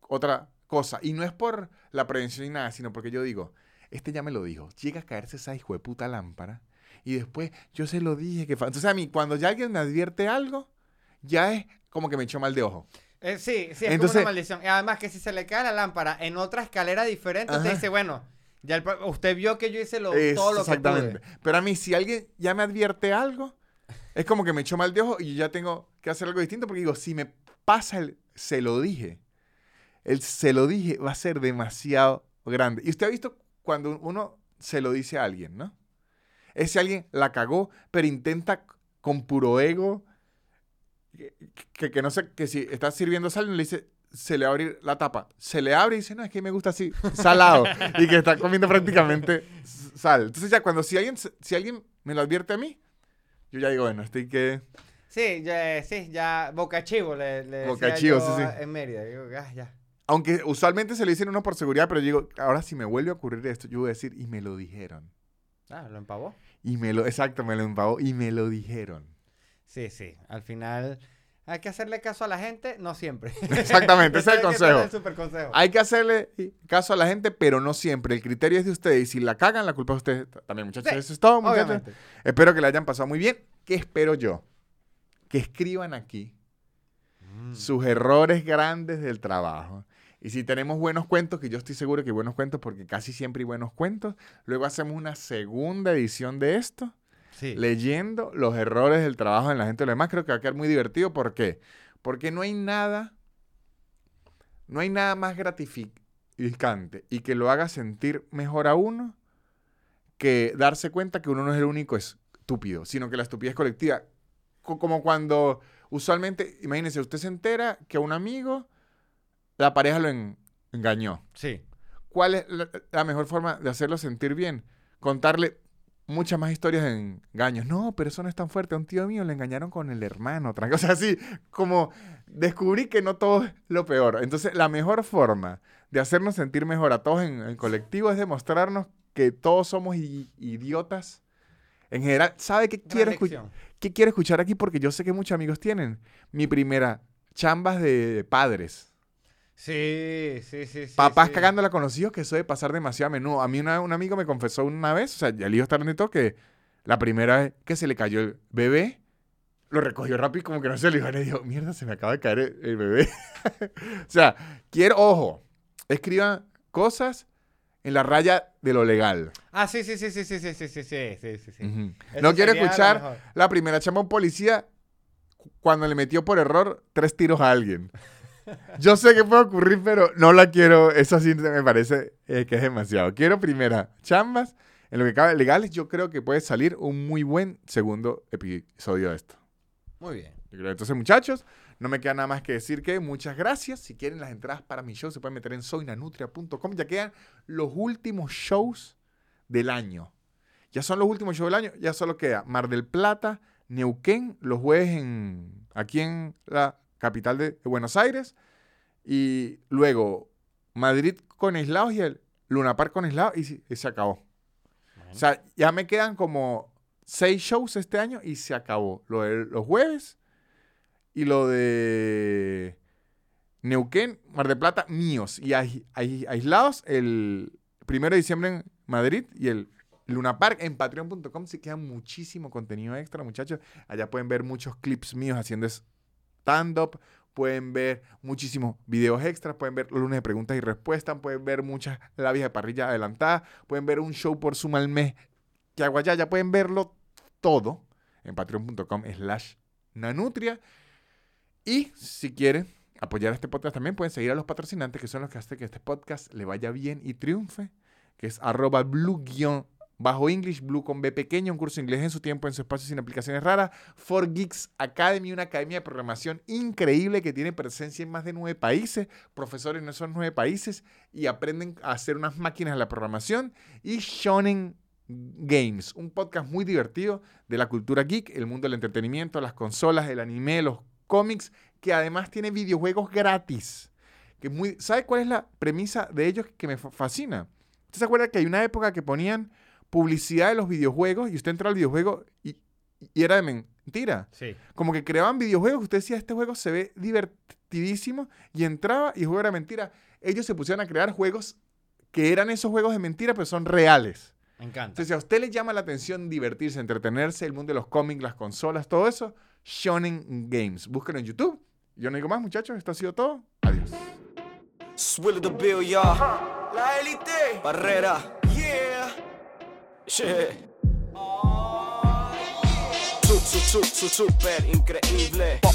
S1: otra cosa. Y no es por la prevención ni nada, sino porque yo digo, este ya me lo dijo. Llega a caerse esa hijo de puta lámpara. Y después yo se lo dije que... fa-". Entonces a mí, cuando ya alguien me advierte algo, ya es como que me echó mal de ojo.
S2: Eh, sí, sí, es
S1: Entonces-
S2: como una maldición. Y además que si se le cae la lámpara en otra escalera diferente, usted dice, bueno, ya usted vio que yo hice lo, todo lo que
S1: exactamente. Pero a mí, si alguien ya me advierte algo, es como que me echó mal de ojo y yo ya tengo que hacer algo distinto porque digo, si me pasa el se lo dije, el se lo dije va a ser demasiado grande. Y usted ha visto cuando uno se lo dice a alguien, ¿no? Ese alguien la cagó, pero intenta con puro ego que, que- que no sé, que si está sirviendo sal, le dice, se le va a abrir la tapa. Se le abre y dice, no, es que me gusta así, salado. y que está comiendo prácticamente sal. Entonces ya cuando si alguien, si alguien me lo advierte a mí, yo ya digo, bueno, estoy que...
S2: Sí, ya, sí, ya, Boca Chivo le, le
S1: Boca
S2: decía
S1: Chivo,
S2: yo
S1: sí, sí.
S2: en Mérida. Digo, ah, ya.
S1: Aunque usualmente se lo dicen uno por seguridad, pero yo digo, ahora si me vuelve a ocurrir esto, yo voy a decir, y me lo dijeron.
S2: Ah, lo empavó.
S1: Y me lo, exacto, me lo empavó y me lo dijeron.
S2: Sí, sí. Al final hay que hacerle caso a la gente, no siempre.
S1: Exactamente, ese es el consejo.
S2: el super consejo.
S1: Hay que hacerle caso a la gente, pero no siempre. El criterio es de ustedes. Y si la cagan, la culpa es de ustedes también, muchachos.
S2: Sí,
S1: Eso es todo, muchachos.
S2: Obviamente.
S1: Espero que la hayan pasado muy bien. ¿Qué espero yo? Que escriban aquí
S2: Mm.
S1: sus errores grandes del trabajo. Y si tenemos buenos cuentos, que yo estoy seguro que hay buenos cuentos, porque casi siempre hay buenos cuentos, luego hacemos una segunda edición de esto,
S2: Sí.
S1: leyendo los errores del trabajo en la gente de lo demás. Creo que va a quedar muy divertido. ¿Por qué? Porque no hay nada, no hay nada más gratificante y que lo haga sentir mejor a uno que darse cuenta que uno no es el único estúpido, sino que la estupidez colectiva. Co- Como cuando usualmente, imagínense, usted se entera que a un amigo la pareja lo en- engañó.
S2: Sí.
S1: ¿Cuál es la, la mejor forma de hacerlo sentir bien? Contarle muchas más historias de engaños. No, pero eso no es tan fuerte. A un tío mío le engañaron con el hermano. Otra cosa así, como descubrí que no todo es lo peor. Entonces, la mejor forma de hacernos sentir mejor a todos en el colectivo es demostrarnos que todos somos idiotas. En general, ¿sabe qué quiero, escu-
S2: lección.
S1: qué quiero escuchar aquí? Porque yo sé que muchos amigos tienen. Mi primera, chambas de padres.
S2: Sí, sí, sí.
S1: Papás
S2: sí.
S1: cagándola con los hijos, que eso debe pasar demasiado a menudo. A mí una- un amigo me confesó una vez, o sea, el hijo está todo, que la primera vez que se le cayó el bebé, lo recogió rápido y como que no se lo iba y dijo, mierda, se me acaba de caer el, el bebé. o sea, quiero, ojo, escriban cosas en la raya de lo legal.
S2: Ah, sí, sí, sí, sí, sí, sí, sí, sí, sí,
S1: No quiero escuchar la primera chamba a un policía cu- cuando le metió por error tres tiros a alguien. Yo sé que puede ocurrir, pero no la quiero. Eso sí me parece eh, que es demasiado. Quiero primera chambas. En lo que cabe legales, yo creo que puede salir un muy buen segundo episodio de esto.
S2: Muy bien.
S1: Entonces, muchachos, no me queda nada más que decir que muchas gracias. Si quieren las entradas para mi show, se pueden meter en soynanutria.com. Ya quedan los últimos shows del año. Ya son los últimos shows del año. Ya solo queda Mar del Plata, Neuquén, los jueves en, aquí en la capital de, Buenos Aires. Y luego Madrid con aislados y el Luna Park con aislados y, se- y se acabó. O sea, ya me quedan como seis shows este año y se acabó. Lo de los jueves y lo de Neuquén, Mar de Plata, míos. Y ai- aislados el primero de diciembre en Madrid y el Luna Park en patreon.com. Se queda muchísimo contenido extra, muchachos. Allá pueden ver muchos clips míos haciendo stand-up. Pueden ver muchísimos videos extras, pueden ver los lunes de preguntas y respuestas, pueden ver muchas labias de parrilla adelantadas, pueden ver un show por suma al mes que hago allá, ya pueden verlo todo en patreon.com slash nanutria. Y si quieren apoyar este podcast también, pueden seguir a los patrocinantes, que son los que hacen que este podcast le vaya bien y triunfe, que es arroba blue bajo English, Blue con B pequeño, un curso de inglés en su tiempo, en su espacio, sin aplicaciones raras. For Geeks Academy, una academia de programación increíble que tiene presencia en más de nueve países, profesores en esos nueve países y aprenden a hacer unas máquinas de la programación. Y Shonen Games, un podcast muy divertido de la cultura geek, el mundo del entretenimiento, las consolas, el anime, los cómics, que además tiene videojuegos gratis. Que muy, ¿Sabe cuál es la premisa de ellos que me fa- fascina? ¿Usted se acuerda que hay una época que ponían publicidad de los videojuegos y usted entra al videojuego y, y era de men, mentira.
S2: Sí.
S1: Como que creaban videojuegos, usted decía, este juego se ve divertidísimo y entraba y el juego era mentira. Ellos se pusieron a crear juegos que eran esos juegos de mentira, pero son reales.
S2: Me encanta.
S1: Entonces, si a usted le llama la atención divertirse, entretenerse, el mundo de los cómics, las consolas, todo eso, Shonen Games. Búsquenlo en YouTube. Yo no digo más, muchachos. Esto ha sido todo. Adiós.
S4: Swill the bill, ya. La élite. Barrera. Yeah. Yeah. Su, su, su, su, super increíble. Pop,